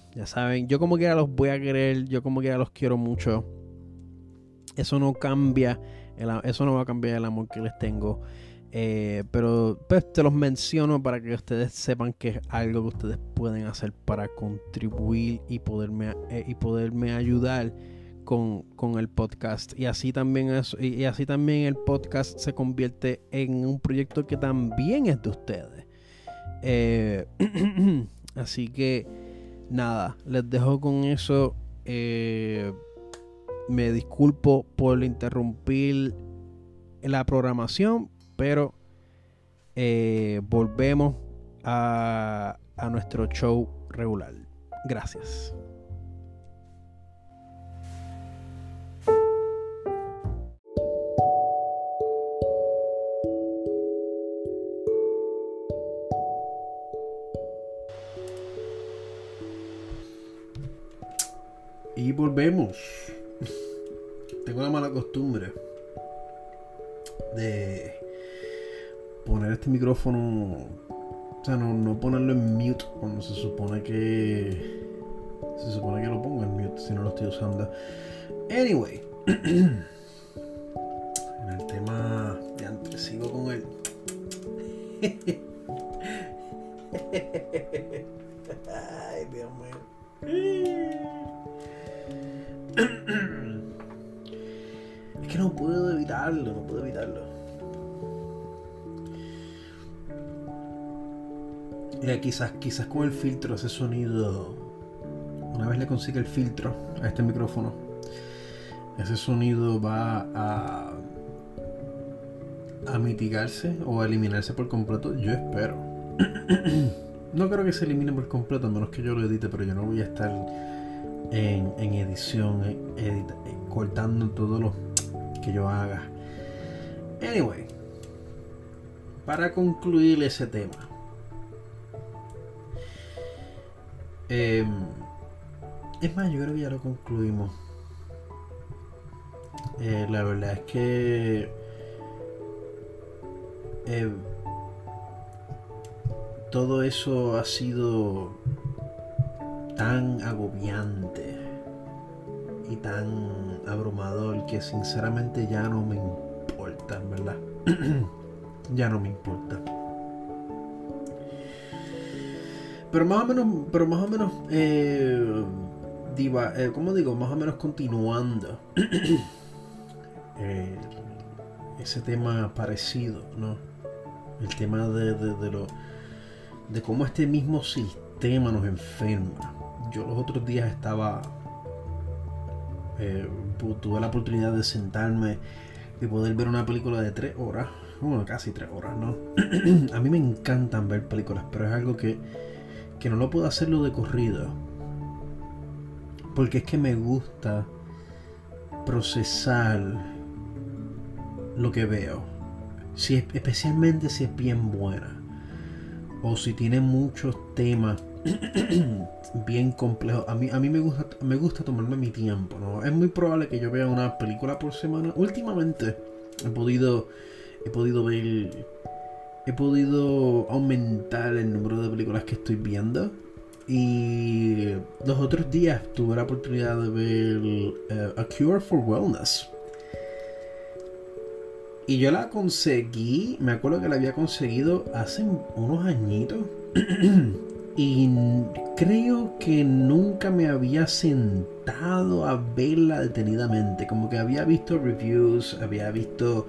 ya saben, yo como quiera los voy a querer, yo como quiera los quiero mucho. Eso no cambia, eso no va a cambiar el amor que les tengo. Eh, pero pues te los menciono para que ustedes sepan que es algo que ustedes pueden hacer para contribuir y poderme, eh, y poderme ayudar con, el podcast. Y así, también y así también el podcast se convierte en un proyecto que también es de ustedes. Eh, así que nada, les dejo con eso. me disculpo por interrumpir la programación, pero eh, volvemos a nuestro show regular. Gracias. Y volvemos. Tengo la mala costumbre de poner este micrófono, o sea, no, ponerlo en mute cuando se supone que se supone que lo pongo en mute si no lo estoy usando. Anyway, en el tema de antes sigo con él. Ay, Dios mío. Puedo evitarlo, no puedo evitarlo. Eh, quizás, quizás con el filtro, ese sonido, una vez le consiga el filtro a este micrófono, ese sonido va a, a mitigarse o a eliminarse por completo. Yo espero. no creo que se elimine por completo, a menos que yo lo edite, pero yo no voy a estar en, edición, eh, cortando todo lo que yo haga. Anyway, para concluir ese tema Em, es más, yo creo que ya lo concluimos. Eh, la verdad es que em, todo eso ha sido tan agobiante y tan abrumador que sinceramente ya no me importa, ¿verdad? ya no me importa. Pero más o menos, pero más o menos, eh, diva, eh, ¿cómo digo? Más o menos continuando eh, ese tema parecido, ¿no? El tema de, de, lo, de cómo este mismo sistema nos enferma. Yo los otros días estaba, eh, tuve la oportunidad de sentarme y poder ver una película de tres horas, bueno, casi tres horas, ¿no? A mí me encantan ver películas, pero es algo que que no lo puedo hacerlo de corrido. Porque es que me gusta procesar lo que veo. Si especialmente si es bien buena. O si tiene muchos temas bien complejos. A mí, a mí me, gusta, me gusta tomarme mi tiempo. ¿no? Es muy probable que yo vea una película por semana. Últimamente he podido, he podido ver he podido aumentar el número de películas que estoy viendo. Y los otros días tuve la oportunidad de ver eh, A Cure for Wellness. Y yo la conseguí, me acuerdo que la había conseguido hace unos añitos. y creo que nunca me había sentado a verla detenidamente. Como que había visto reviews, había visto...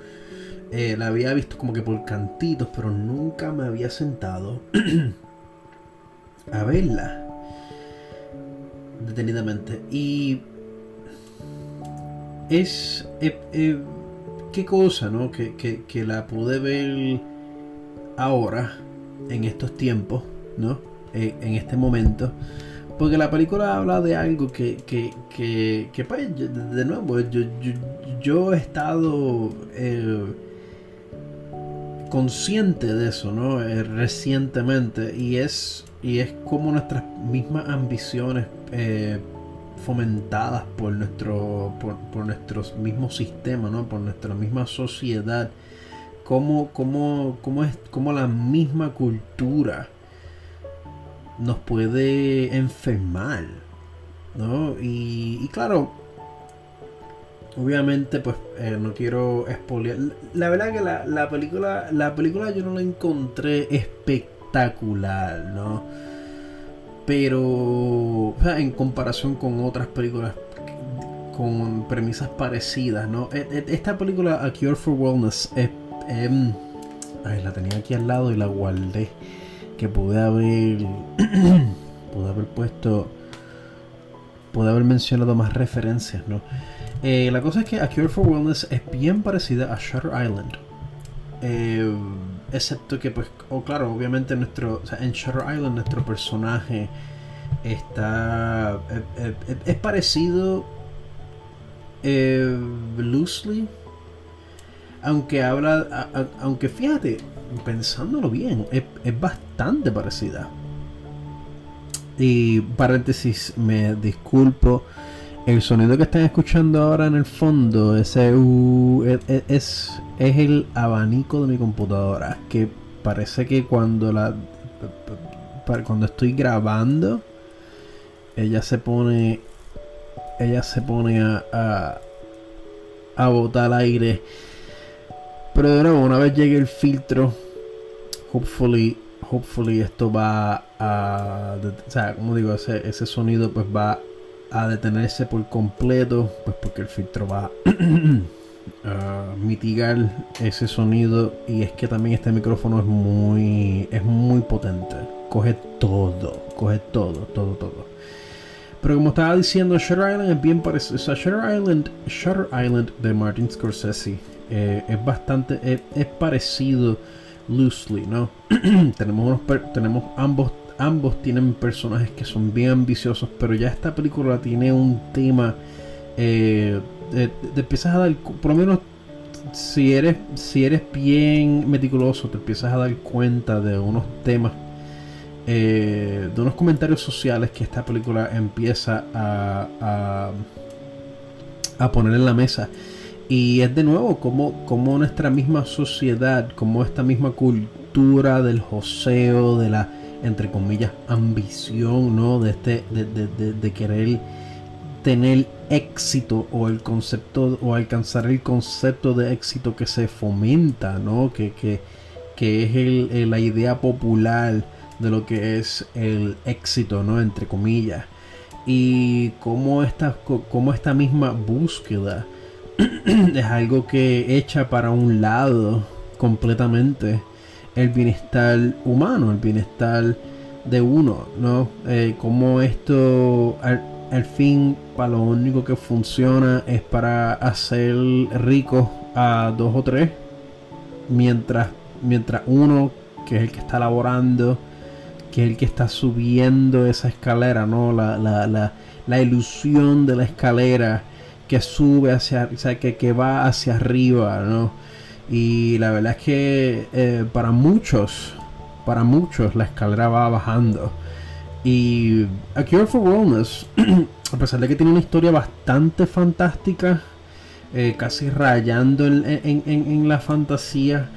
Eh, la había visto como que por cantitos, pero nunca me había sentado a verla detenidamente. Y es... Eh, eh, qué cosa, ¿no? Que, que, la pude ver ahora, en estos tiempos, ¿no? Eh, en este momento. Porque la película habla de algo que, que, que, pues, de nuevo, yo, yo, he estado consciente de eso, ¿no? recientemente. Y es, y es como nuestras mismas ambiciones fomentadas por nuestro por, nuestros mismos sistemas ¿no? por nuestra misma sociedad como como como es como la misma cultura nos puede enfermar ¿no? y, claro obviamente pues eh, no quiero expoliar la verdad que la, la película la película yo no la encontré espectacular no pero en comparación con otras películas con premisas parecidas, ¿no? E, e, esta película, A Cure for Wellness, es, em, la tenía aquí al lado y la guardé. Que pude haber, pude haber puesto, pude haber mencionado más referencias, ¿no? Eh, la cosa es que A Cure for Wellness es bien parecida a Shutter Island. Eh, Excepto que, pues, claro, obviamente nuestro, en Shutter Island nuestro personaje está, eh, es parecido loosely, aunque habla, aunque fíjate, pensándolo bien, es, bastante parecida. Y paréntesis, me disculpo. El sonido que están escuchando ahora en el fondo, ese es, es el abanico de mi computadora. Que parece que cuando la cuando estoy grabando, ella se pone. Ella se pone a, a, a botar aire. Pero de nuevo, una vez llegue el filtro, hopefully, hopefully esto va a. O sea, como digo, ese, ese sonido pues va a detenerse por completo, pues porque el filtro va a mitigar ese sonido y es que también este micrófono es muy es muy potente, coge todo, coge todo, todo, todo. Pero como estaba diciendo, Shutter Island es bien parecido. O sea, Shutter Island, Shutter Island de Martin Scorsese eh, es bastante, es, parecido loosely, ¿no? tenemos, unos, tenemos ambos ambos tienen personajes que son bien ambiciosos, pero ya esta película tiene un tema. Eh, te, empiezas a dar, por lo menos si eres, si eres bien meticuloso, te empiezas a dar cuenta de unos temas, eh, de unos comentarios sociales que esta película empieza a, a poner en la mesa. Y es de nuevo como, como nuestra misma sociedad, como esta misma cultura del joseo, de la entre comillas, ambición, ¿no? De, este, de, querer tener éxito o el concepto o alcanzar el concepto de éxito que se fomenta, ¿no? Que, que, es el, la idea popular de lo que es el éxito, ¿no? Entre comillas. Y cómo esta, cómo esta misma búsqueda es algo que echa para un lado completamente el bienestar humano, el bienestar de uno, ¿no? Eh, como esto al, fin para lo único que funciona es para hacer ricos a dos o tres, mientras, mientras uno, que es el que está laborando, que es el que está subiendo esa escalera, ¿no? La, la, la, la ilusión de la escalera que sube hacia, o sea, que, que va hacia arriba, ¿no? Y la verdad es que eh, para muchos, para muchos la escalera va bajando. Y A Cure for Wellness, a pesar de que tiene una historia bastante fantástica, eh, casi rayando en, la fantasía,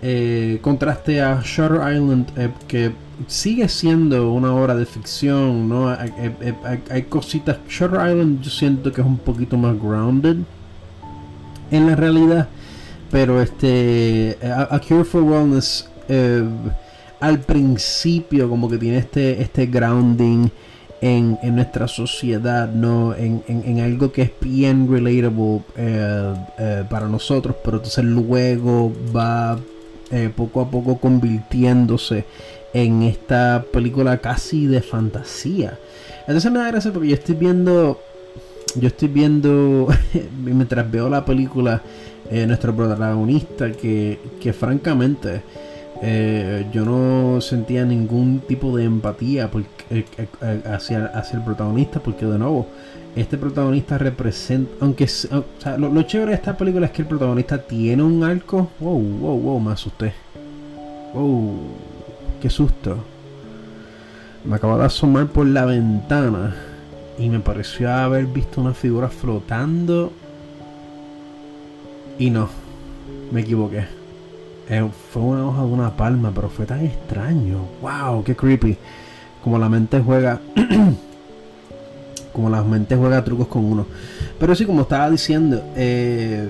eh, contraste a Shutter Island, que sigue siendo una obra de ficción, ¿no? Hay, cositas. Shutter Island yo siento que es un poquito más grounded en la realidad. pero este a, Cure for Wellness eh, al principio como que tiene este este grounding en, nuestra sociedad, ¿no? En, algo que es bien relatable eh, eh, para nosotros, pero entonces luego va poco a poco convirtiéndose en esta película casi de fantasía. Entonces me da gracia porque yo estoy viendo, yo estoy viendo, mientras veo la película, eh, nuestro protagonista que, que francamente eh, yo no sentía ningún tipo de empatía eh, hacia, hacia el protagonista porque de nuevo este protagonista representa aunque lo, lo, chévere de esta película es que el protagonista tiene un arco. Wow wow wow me asusté. Wow qué susto me acabo de asomar por la ventana y me pareció haber visto una figura flotando. Y no, me equivoqué. Eh, fue una hoja de una palma, pero fue tan extraño. ¡Wow! ¡Qué creepy! Como la mente juega. como la mente juega trucos con uno. Pero sí, como estaba diciendo, eh,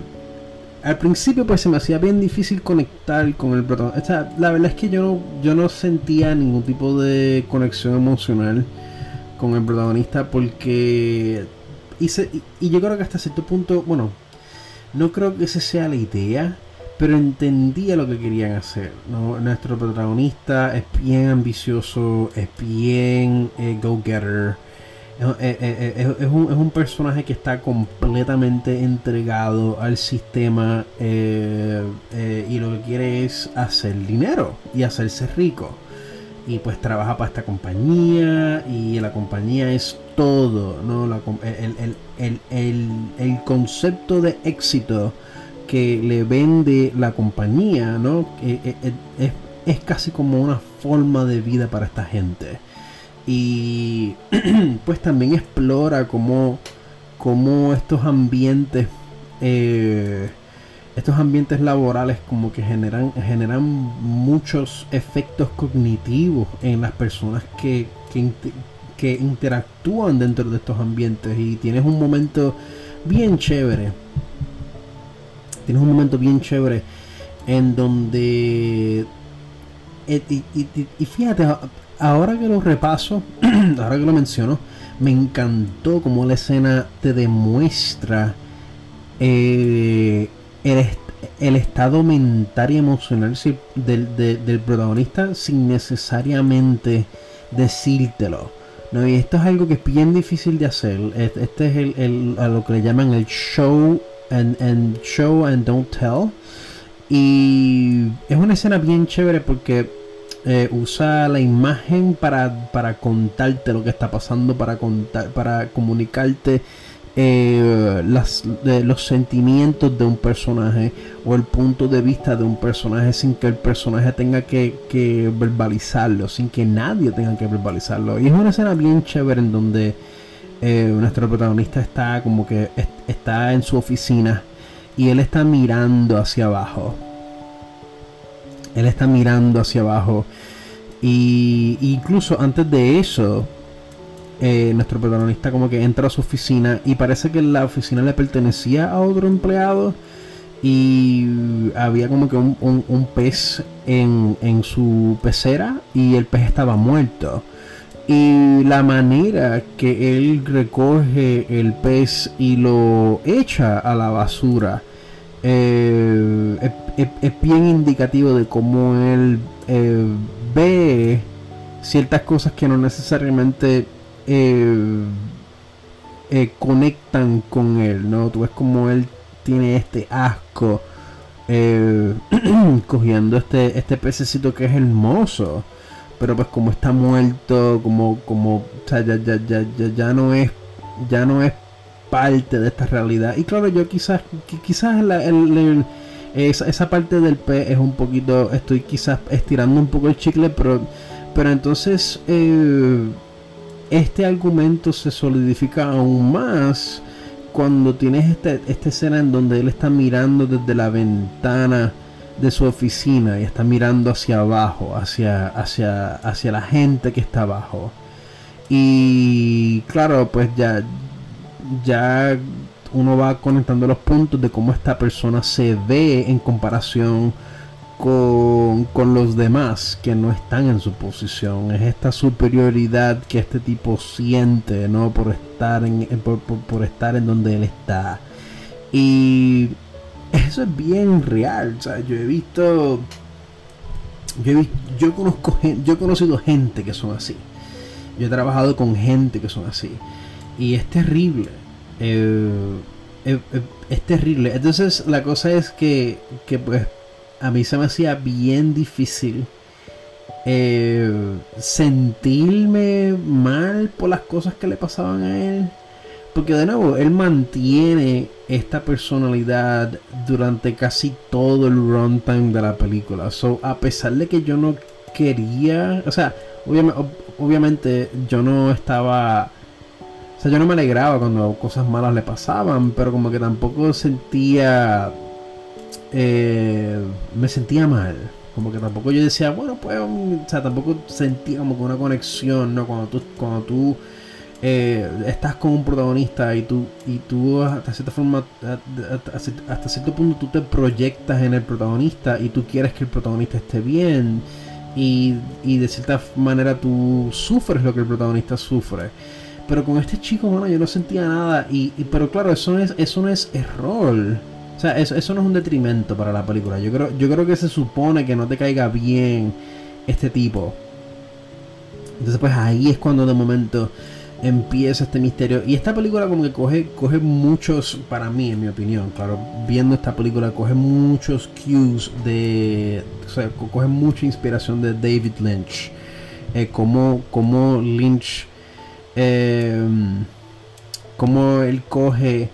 al principio pues se me hacía bien difícil conectar con el protagonista. la verdad es que yo no, yo no sentía ningún tipo de conexión emocional con el protagonista porque... Hice, y, yo creo que hasta cierto punto, bueno, no creo que esa sea la idea, pero entendía lo que querían hacer. Nuestro protagonista es bien ambicioso, es bien eh, go-getter eh, eh, eh, es, un, personaje que está completamente entregado al sistema y lo que quiere es hacer dinero y hacerse rico. Y pues trabaja para esta compañía y la compañía es todo, ¿no? el, concepto de éxito que le vende la compañía, ¿no? es, es casi como una forma de vida para esta gente y pues también explora cómo, cómo estos ambientes eh, estos ambientes laborales como que generan generan muchos efectos cognitivos en las personas que, que, interactúan dentro de estos ambientes. Y tienes un momento bien chévere tienes un momento bien chévere en donde eh, y, fíjate ahora que lo repaso, ahora que lo menciono, me encantó como la escena te demuestra eh, el, estado mental y emocional del, protagonista sin necesariamente decírtelo. ¿no? Y esto es algo que es bien difícil de hacer. Este es el, a lo que le llaman el show and show and don't tell. Y es una escena bien chévere porque eh, usa la imagen para, para, contarte lo que está pasando, para, contar, para comunicarte eh, las, los sentimientos de un personaje o el punto de vista de un personaje sin que el personaje tenga que, verbalizarlo, sin que nadie tenga que verbalizarlo. Y es una escena bien chévere en donde eh, nuestro protagonista está como que está en su oficina y él está mirando hacia abajo él está mirando hacia abajo. Y incluso antes de eso, eh, nuestro protagonista como que entra a su oficina y parece que la oficina le pertenecía a otro empleado y había como que un, pez en, en, su pecera y el pez estaba muerto. Y la manera que él recoge el pez y lo echa a la basura eh, es, bien indicativo de cómo él eh, ve ciertas cosas que no necesariamente eh, conectan con él, ¿no? Tú ves como él tiene este asco cogiendo este, este pececito que es hermoso, pero pues como está muerto, como, como, ya, ya, ya, ya no es, ya no es parte de esta realidad. Y claro, yo quizás, quizás esa, parte del P es un poquito, estoy quizás estirando un poco el chicle, pero, pero entonces eh, este argumento se solidifica aún más cuando tienes este, esta escena en donde él está mirando desde la ventana de su oficina y está mirando hacia abajo, hacia, hacia, hacia la gente que está abajo. Y claro, pues ya, ya uno va conectando los puntos de cómo esta persona se ve en comparación con, con, los demás que no están en su posición. Es esta superioridad que este tipo siente, ¿no? Por estar en, por, por, estar en donde él está. Y eso es bien real. O sea, yo he visto. Yo, he, yo conozco yo he conocido gente que son así. Yo he trabajado con gente que son así. Y es terrible. Eh, eh, eh, es terrible. Entonces la cosa es que, que pues a mí se me hacía bien difícil sentirme mal por las cosas que le pasaban a él. Porque de nuevo, él mantiene esta personalidad durante casi todo el runtime de la película. So, a pesar de que yo no quería, o sea, obviamente, yo no estaba, o sea, yo no me alegraba cuando cosas malas le pasaban, pero como que tampoco sentía, eh, me sentía mal. Como que tampoco yo decía, bueno, pues, o sea, tampoco sentía como que una conexión, ¿no? Cuando tú, cuando tú eh, estás con un protagonista y tú, y tú hasta cierta forma, hasta cierto punto tú te proyectas en el protagonista y tú quieres que el protagonista esté bien y, de cierta manera tú sufres lo que el protagonista sufre. Pero con este chico, bueno, yo no sentía nada y, pero claro, eso no es, eso no es error. O sea, eso, eso no es un detrimento para la película. Yo creo, yo creo que se supone que no te caiga bien este tipo. Entonces pues ahí es cuando de momento empieza este misterio. Y esta película como que coge, coge muchos, para mí, en mi opinión, claro, viendo esta película, coge muchos cues de... O sea, coge mucha inspiración de David Lynch. Eh, como, como Lynch... Eh, como él coge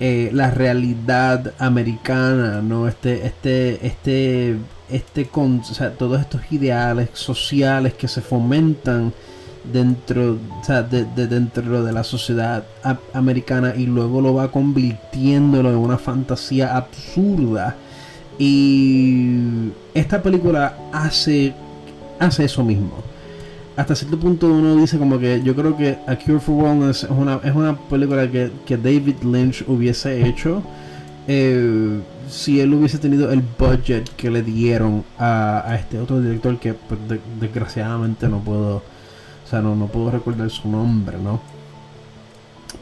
eh, la realidad americana, ¿no? Este, este, este, este, todos estos ideales sociales que se fomentan dentro, de, dentro de la sociedad americana y luego lo va convirtiéndolo en una fantasía absurda. Y esta película hace, hace eso mismo. Hasta cierto punto uno dice como que yo creo que A Cure for Wellness es una, es una película que, David Lynch hubiese hecho eh, si él hubiese tenido el budget que le dieron a, este otro director que pues, desgraciadamente no puedo o sea, no, no puedo recordar su nombre, ¿no?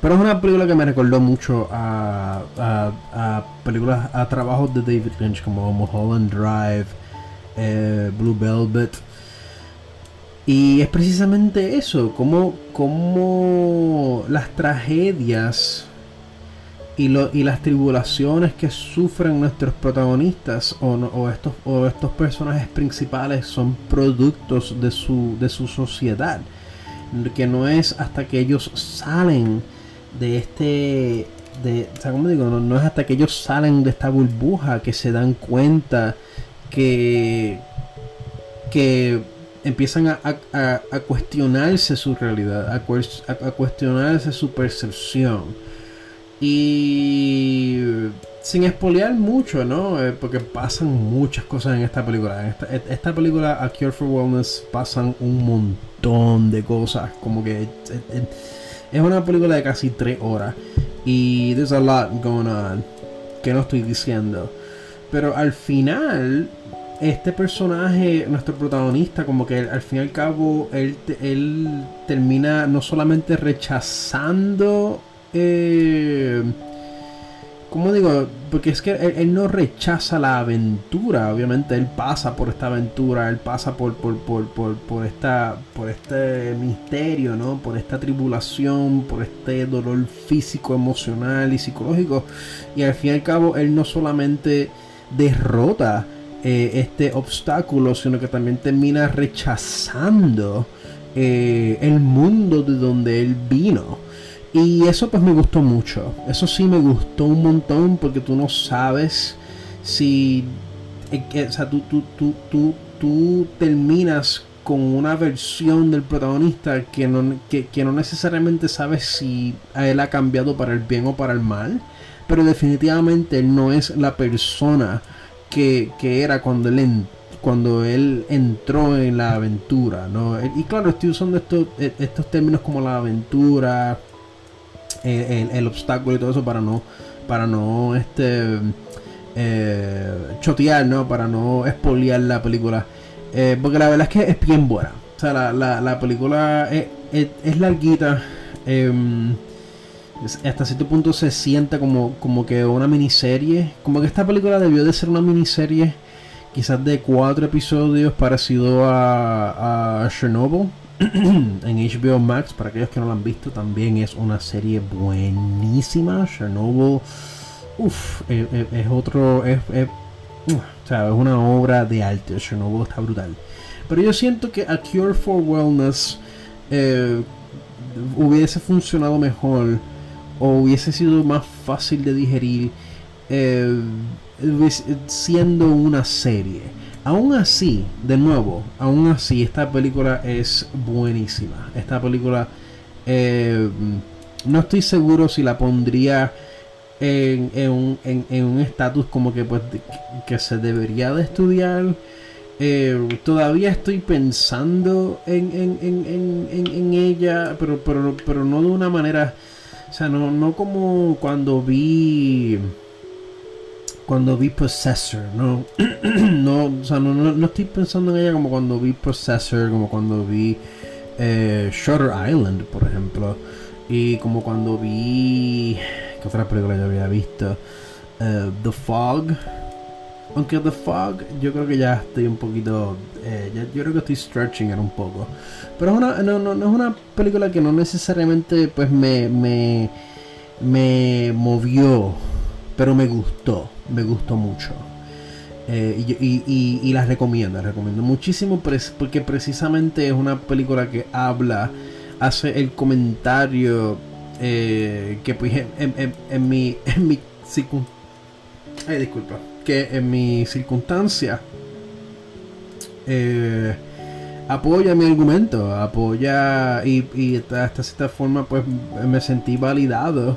Pero es una película que me recordó mucho a, a, películas, a trabajos de David Lynch como Mulholland Drive, eh, Blue Velvet. Y es precisamente eso, como, como las tragedias y, lo, y las tribulaciones que sufren nuestros protagonistas o, o, estos, o estos personajes principales son productos de su, de su sociedad que no es hasta que ellos salen de este de, ¿cómo digo? No, es hasta que ellos salen de esta burbuja que se dan cuenta que que empiezan a, a, cuestionarse su realidad, a, a, cuestionarse su percepción. Y sin espolear mucho, ¿no? Eh, porque pasan muchas cosas en esta película. En esta, esta película, A Cure for Wellness, pasan un montón de cosas. Como que es una película de casi 3 horas. Y there's a lot going on. Que no estoy diciendo. Pero al final, este personaje, nuestro protagonista, como que al fin y al cabo, él, él termina no solamente rechazando. Eh, ¿Cómo digo? Porque es que él, no rechaza la aventura, obviamente él pasa por esta aventura, él pasa por, por, por, por, esta, por este misterio, ¿no? Por esta tribulación, por este dolor físico, emocional y psicológico. Y al fin y al cabo él no solamente derrota eh, este obstáculo, sino que también termina rechazando eh, el mundo de donde él vino. Y eso pues me gustó mucho. Eso sí me gustó un montón porque tú no sabes si... Eh, o sea, tú, tú, tú, tú, terminas con una versión del protagonista que no, que, no necesariamente sabes si a él ha cambiado para el bien o para el mal. Pero definitivamente él no es la persona que, era cuando él, cuando él entró en la aventura. ¿no? Y claro, estoy usando estos, estos términos como la aventura, el, obstáculo y todo eso para no, para no este, eh, chotear, ¿no? Para no expoliar la película. Eh, porque la verdad es que es bien buena. O sea, la, la, la película es, es, larguita. Em, hasta cierto punto se siente como, como que una miniserie. Como que esta película debió de ser una miniserie. Quizás de cuatro episodios parecido a Chernobyl. en HBO Max, para aquellos que no lo han visto, también es una serie buenísima. Chernobyl, uff, es, otro, es, una obra de arte. Chernobyl está brutal. Pero yo siento que A Cure for Wellness eh, hubiese funcionado mejor o hubiese sido más fácil de digerir eh, siendo una serie. Aún así, de nuevo, aún así, esta película es buenísima. Esta película, eh, no estoy seguro si la pondría en, un estatus como que, pues, que se debería de estudiar. Eh, todavía estoy pensando en, en, ella, pero, pero, pero no de una manera, o sea, no, no como cuando vi cuando vi Possessor, no, no, o sea, no, no, estoy pensando en ella como cuando vi Possessor, como cuando vi eh, Shutter Island, por ejemplo, y como cuando vi, ¿qué otra película yo había visto? Eh, The Fog, aunque The Fog, yo creo que ya estoy un poquito, eh, yo creo que estoy stretching un poco, pero es una, no, no, no es una película que no necesariamente, pues me, me, me movió, pero me gustó me gustó mucho. Eh, y, las recomiendo, recomiendo muchísimo porque precisamente es una película que habla, hace el comentario eh, que pues en, mi, en mi disculpa, que en mi circunstancia eh, apoya mi argumento, apoya y, y de esta forma pues me sentí validado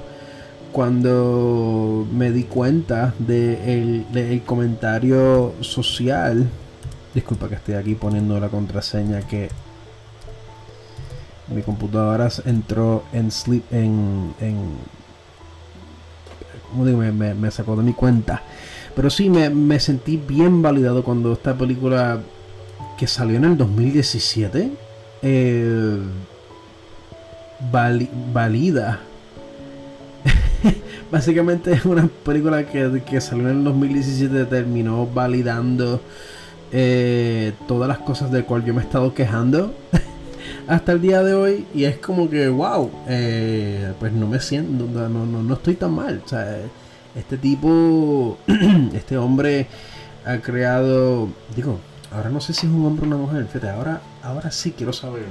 cuando me di cuenta del de el comentario social, disculpa que estoy aquí poniendo la contraseña que mi computadora entró en sleep en, en ¿cómo digo? Me, sacó de mi cuenta. Pero sí, me, sentí bien validado cuando esta película que salió en el 2017 eh, valida básicamente es una película que, que, salió en el 2017 terminó validando eh, todas las cosas de cual yo me he estado quejando hasta el día de hoy y es como que wow eh, pues no me siento no, no, no estoy tan mal o sea este tipo este hombre ha creado digo ahora no sé si es un hombre o una mujer fíjate ahora ahora sí quiero saber.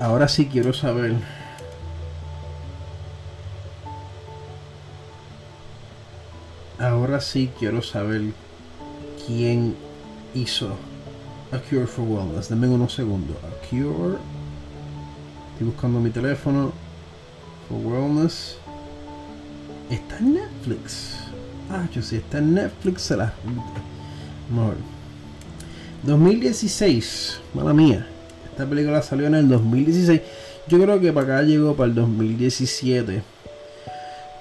Ahora sí quiero saber Ahora sí quiero saber quién hizo A Cure for Wellness. Denme unos segundos. A Cure. Estoy buscando mi teléfono. For Wellness. Está en Netflix. Ah, yo sí, está en Netflix. Se la. Mejor. 2016. Mala mía. Esta película salió en el 2016. Yo creo que para acá llegó para el 2017.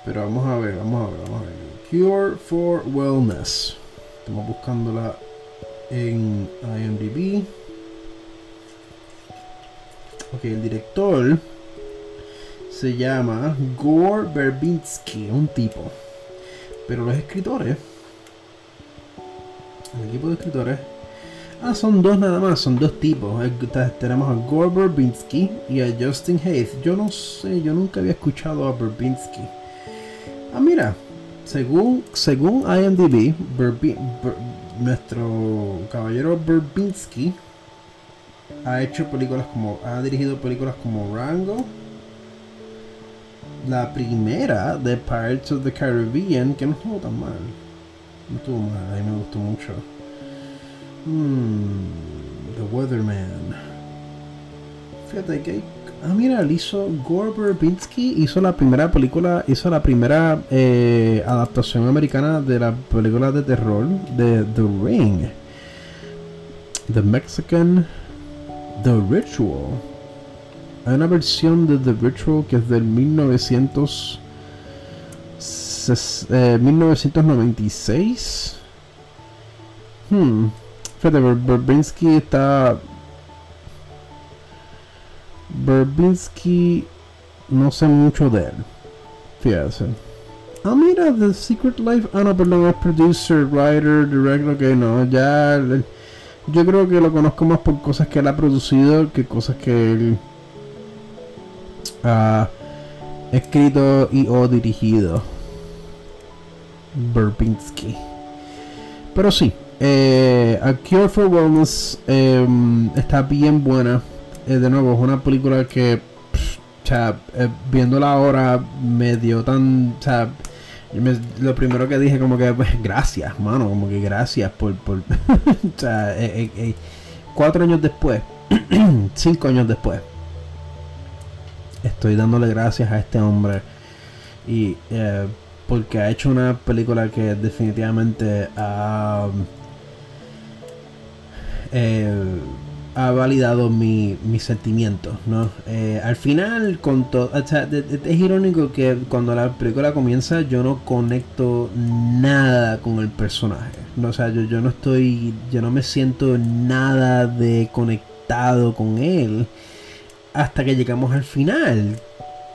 Pero vamos a ver, vamos a ver, vamos a ver. Cure for Wellness. Estamos buscándola en IMDb. Ok, el director se llama Gore Verbinski, un tipo. Pero los escritores, el equipo de escritores, ah, son dos nada más, son dos tipos. Eh, tenemos a Gore Verbinski y a Justin Hayes. Yo no sé, yo nunca había escuchado a Verbinski. Ah, mira, según, según IMDb, nuestro caballero Burbinski ha hecho películas como. ha dirigido películas como Rango. La primera de Pirates of the Caribbean, que no estuvo tan mal. No estuvo mal, a mí me gustó mucho. Hmm, the Weatherman. Fíjate que hay Ah, mira, él hizo Gore Verbinski hizo la primera película, hizo la primera eh, adaptación americana de la película de terror de The Ring. The Mexican The Ritual. hay una versión de The Virtual que es del 1900 1996 eh, hmm fíjate Berbinsky está Berbinsky no sé mucho de él fíjate ah mira The Secret Life ah no perdón es producer writer director ok no ya yo creo que lo conozco más por cosas que él ha producido que cosas que él ha escrito y o dirigido. Burbinsky. Pero sí, eh, A Cure for Wellness em, está bien buena. Eh, de nuevo, es una película que, o sea, eh, viéndola ahora me dio tan, o sea, lo primero que dije como que, pues, gracias, mano, como que gracias por, o sea, cuatro años después, cinco años después, estoy dándole gracias a este hombre y eh, porque ha hecho una película que definitivamente ha, eh, ha validado mi, mis sentimientos, ¿no? Eh, al final, con todo, es irónico que cuando la película comienza yo no conecto nada con el personaje, ¿no? o sea, yo, yo no estoy, yo no me siento nada de conectado con él hasta que llegamos al final.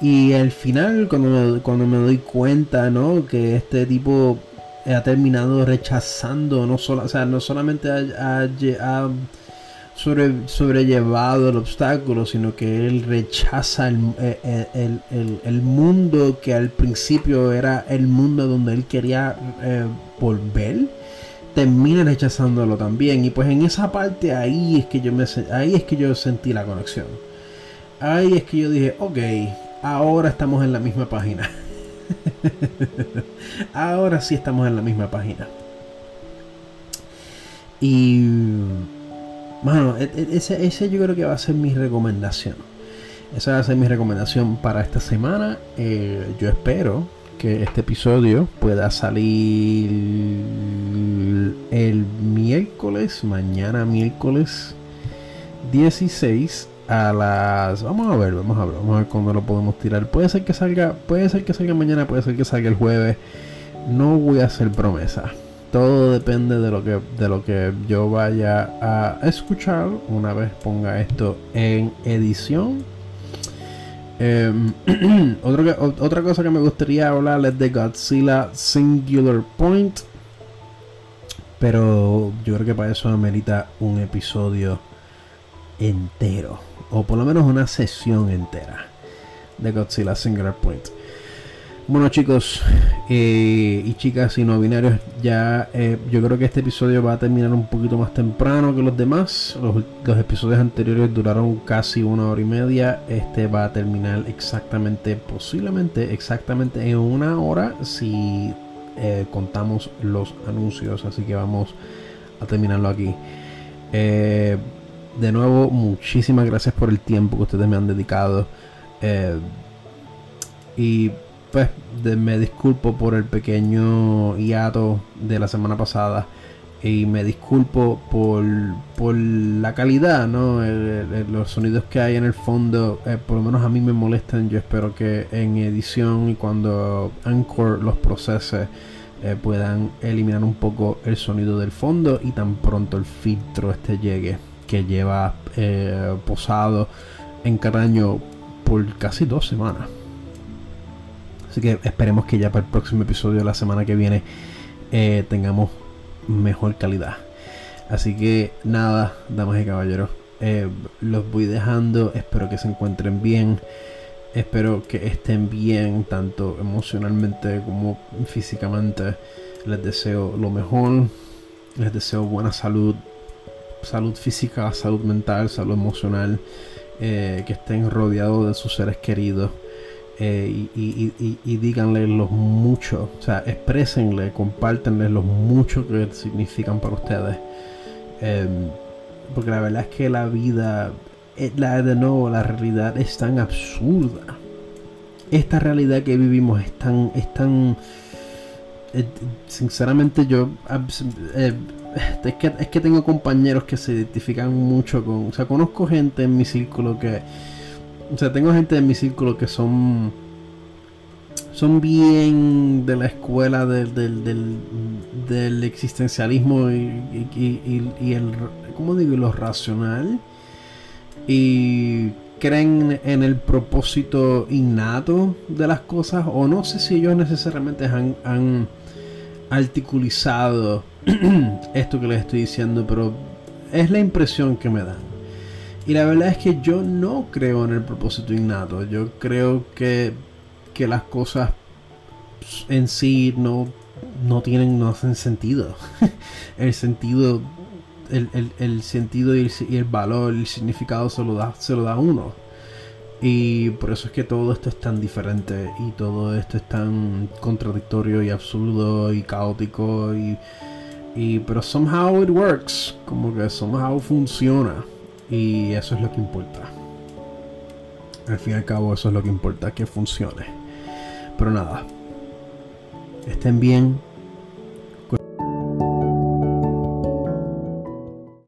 Y al final, cuando me, cuando me doy cuenta, ¿no? Que este tipo ha terminado rechazando, no, solo, o sea, no solamente ha, sobrellevado el obstáculo, sino que él rechaza el, mundo que al principio era el mundo donde él quería eh, volver termina rechazándolo también y pues en esa parte ahí es que yo me ahí es que yo sentí la conexión ahí es que yo dije, ok, ahora estamos en la misma página. ahora sí estamos en la misma página. Y, bueno, e, e, ese, ese yo creo que va a ser mi recomendación. Esa va a ser mi recomendación para esta semana. Eh, yo espero que este episodio pueda salir el miércoles, mañana miércoles 16 a las vamos a ver vamos a ver vamos a ver cuándo lo podemos tirar puede ser que salga puede ser que salga mañana puede ser que salga el jueves no voy a hacer promesa todo depende de lo que de lo que yo vaya a escuchar una vez ponga esto en edición. Em, otra cosa que me gustaría hablar es de Godzilla Singular Point. Pero yo creo que para eso amerita un episodio entero. O por lo menos una sesión entera de Godzilla Singular Point. Bueno chicos eh, y chicas y no binarios, ya eh, yo creo que este episodio va a terminar un poquito más temprano que los demás. Los, episodios anteriores duraron casi una hora y media. Este va a terminar exactamente, posiblemente exactamente en una hora si eh, contamos los anuncios. Así que vamos a terminarlo aquí de nuevo, muchísimas gracias por el tiempo que ustedes me han dedicado. Y pues me disculpo por el pequeño hiato de la semana pasada. Y me disculpo por, por la calidad, ¿no? los sonidos que hay en el fondo, eh, por lo menos a mí me molestan. Yo espero que en edición y cuando Anchor los procese, eh, puedan eliminar un poco el sonido del fondo y tan pronto el filtro este llegue que lleva eh, posado en Caraño por casi dos semanas. Así que esperemos que ya para el próximo episodio de la semana que viene eh, tengamos mejor calidad. Así que nada, damas y caballeros, eh, los voy dejando. Espero que se encuentren bien. Espero que estén bien, tanto emocionalmente como físicamente. Les deseo lo mejor. Les deseo buena salud, salud física, salud mental, salud emocional, eh, que estén rodeados de sus seres queridos. Eh, y, díganle los mucho, o sea, exprésenle, compártenle los mucho que significan para ustedes. Em, porque la verdad es que la vida, eh, la, de nuevo, la realidad es tan absurda. Esta realidad que vivimos es tan, es tan, sinceramente yo es que, es que tengo compañeros que se identifican mucho con. O sea, conozco gente en mi círculo que O sea, tengo gente en mi círculo que son son bien de la escuela del, del, existencialismo y, y, el, ¿cómo digo? lo racional. Y creen en el propósito innato de las cosas. O no sé si ellos necesariamente han, han articulizado esto que les estoy diciendo, pero es la impresión que me dan. Y la verdad es que yo no creo en el propósito innato. Yo creo que que las cosas en sí no, no tienen, no hacen sentido. el sentido, el, sentido y el, valor, el significado se lo, da, se lo da uno. Y por eso es que todo esto es tan diferente y todo esto es tan contradictorio y absurdo y caótico y, y pero somehow it works, como que somehow funciona y eso es lo que importa. Al fin y al cabo eso es lo que importa, que funcione. Pero nada, estén bien,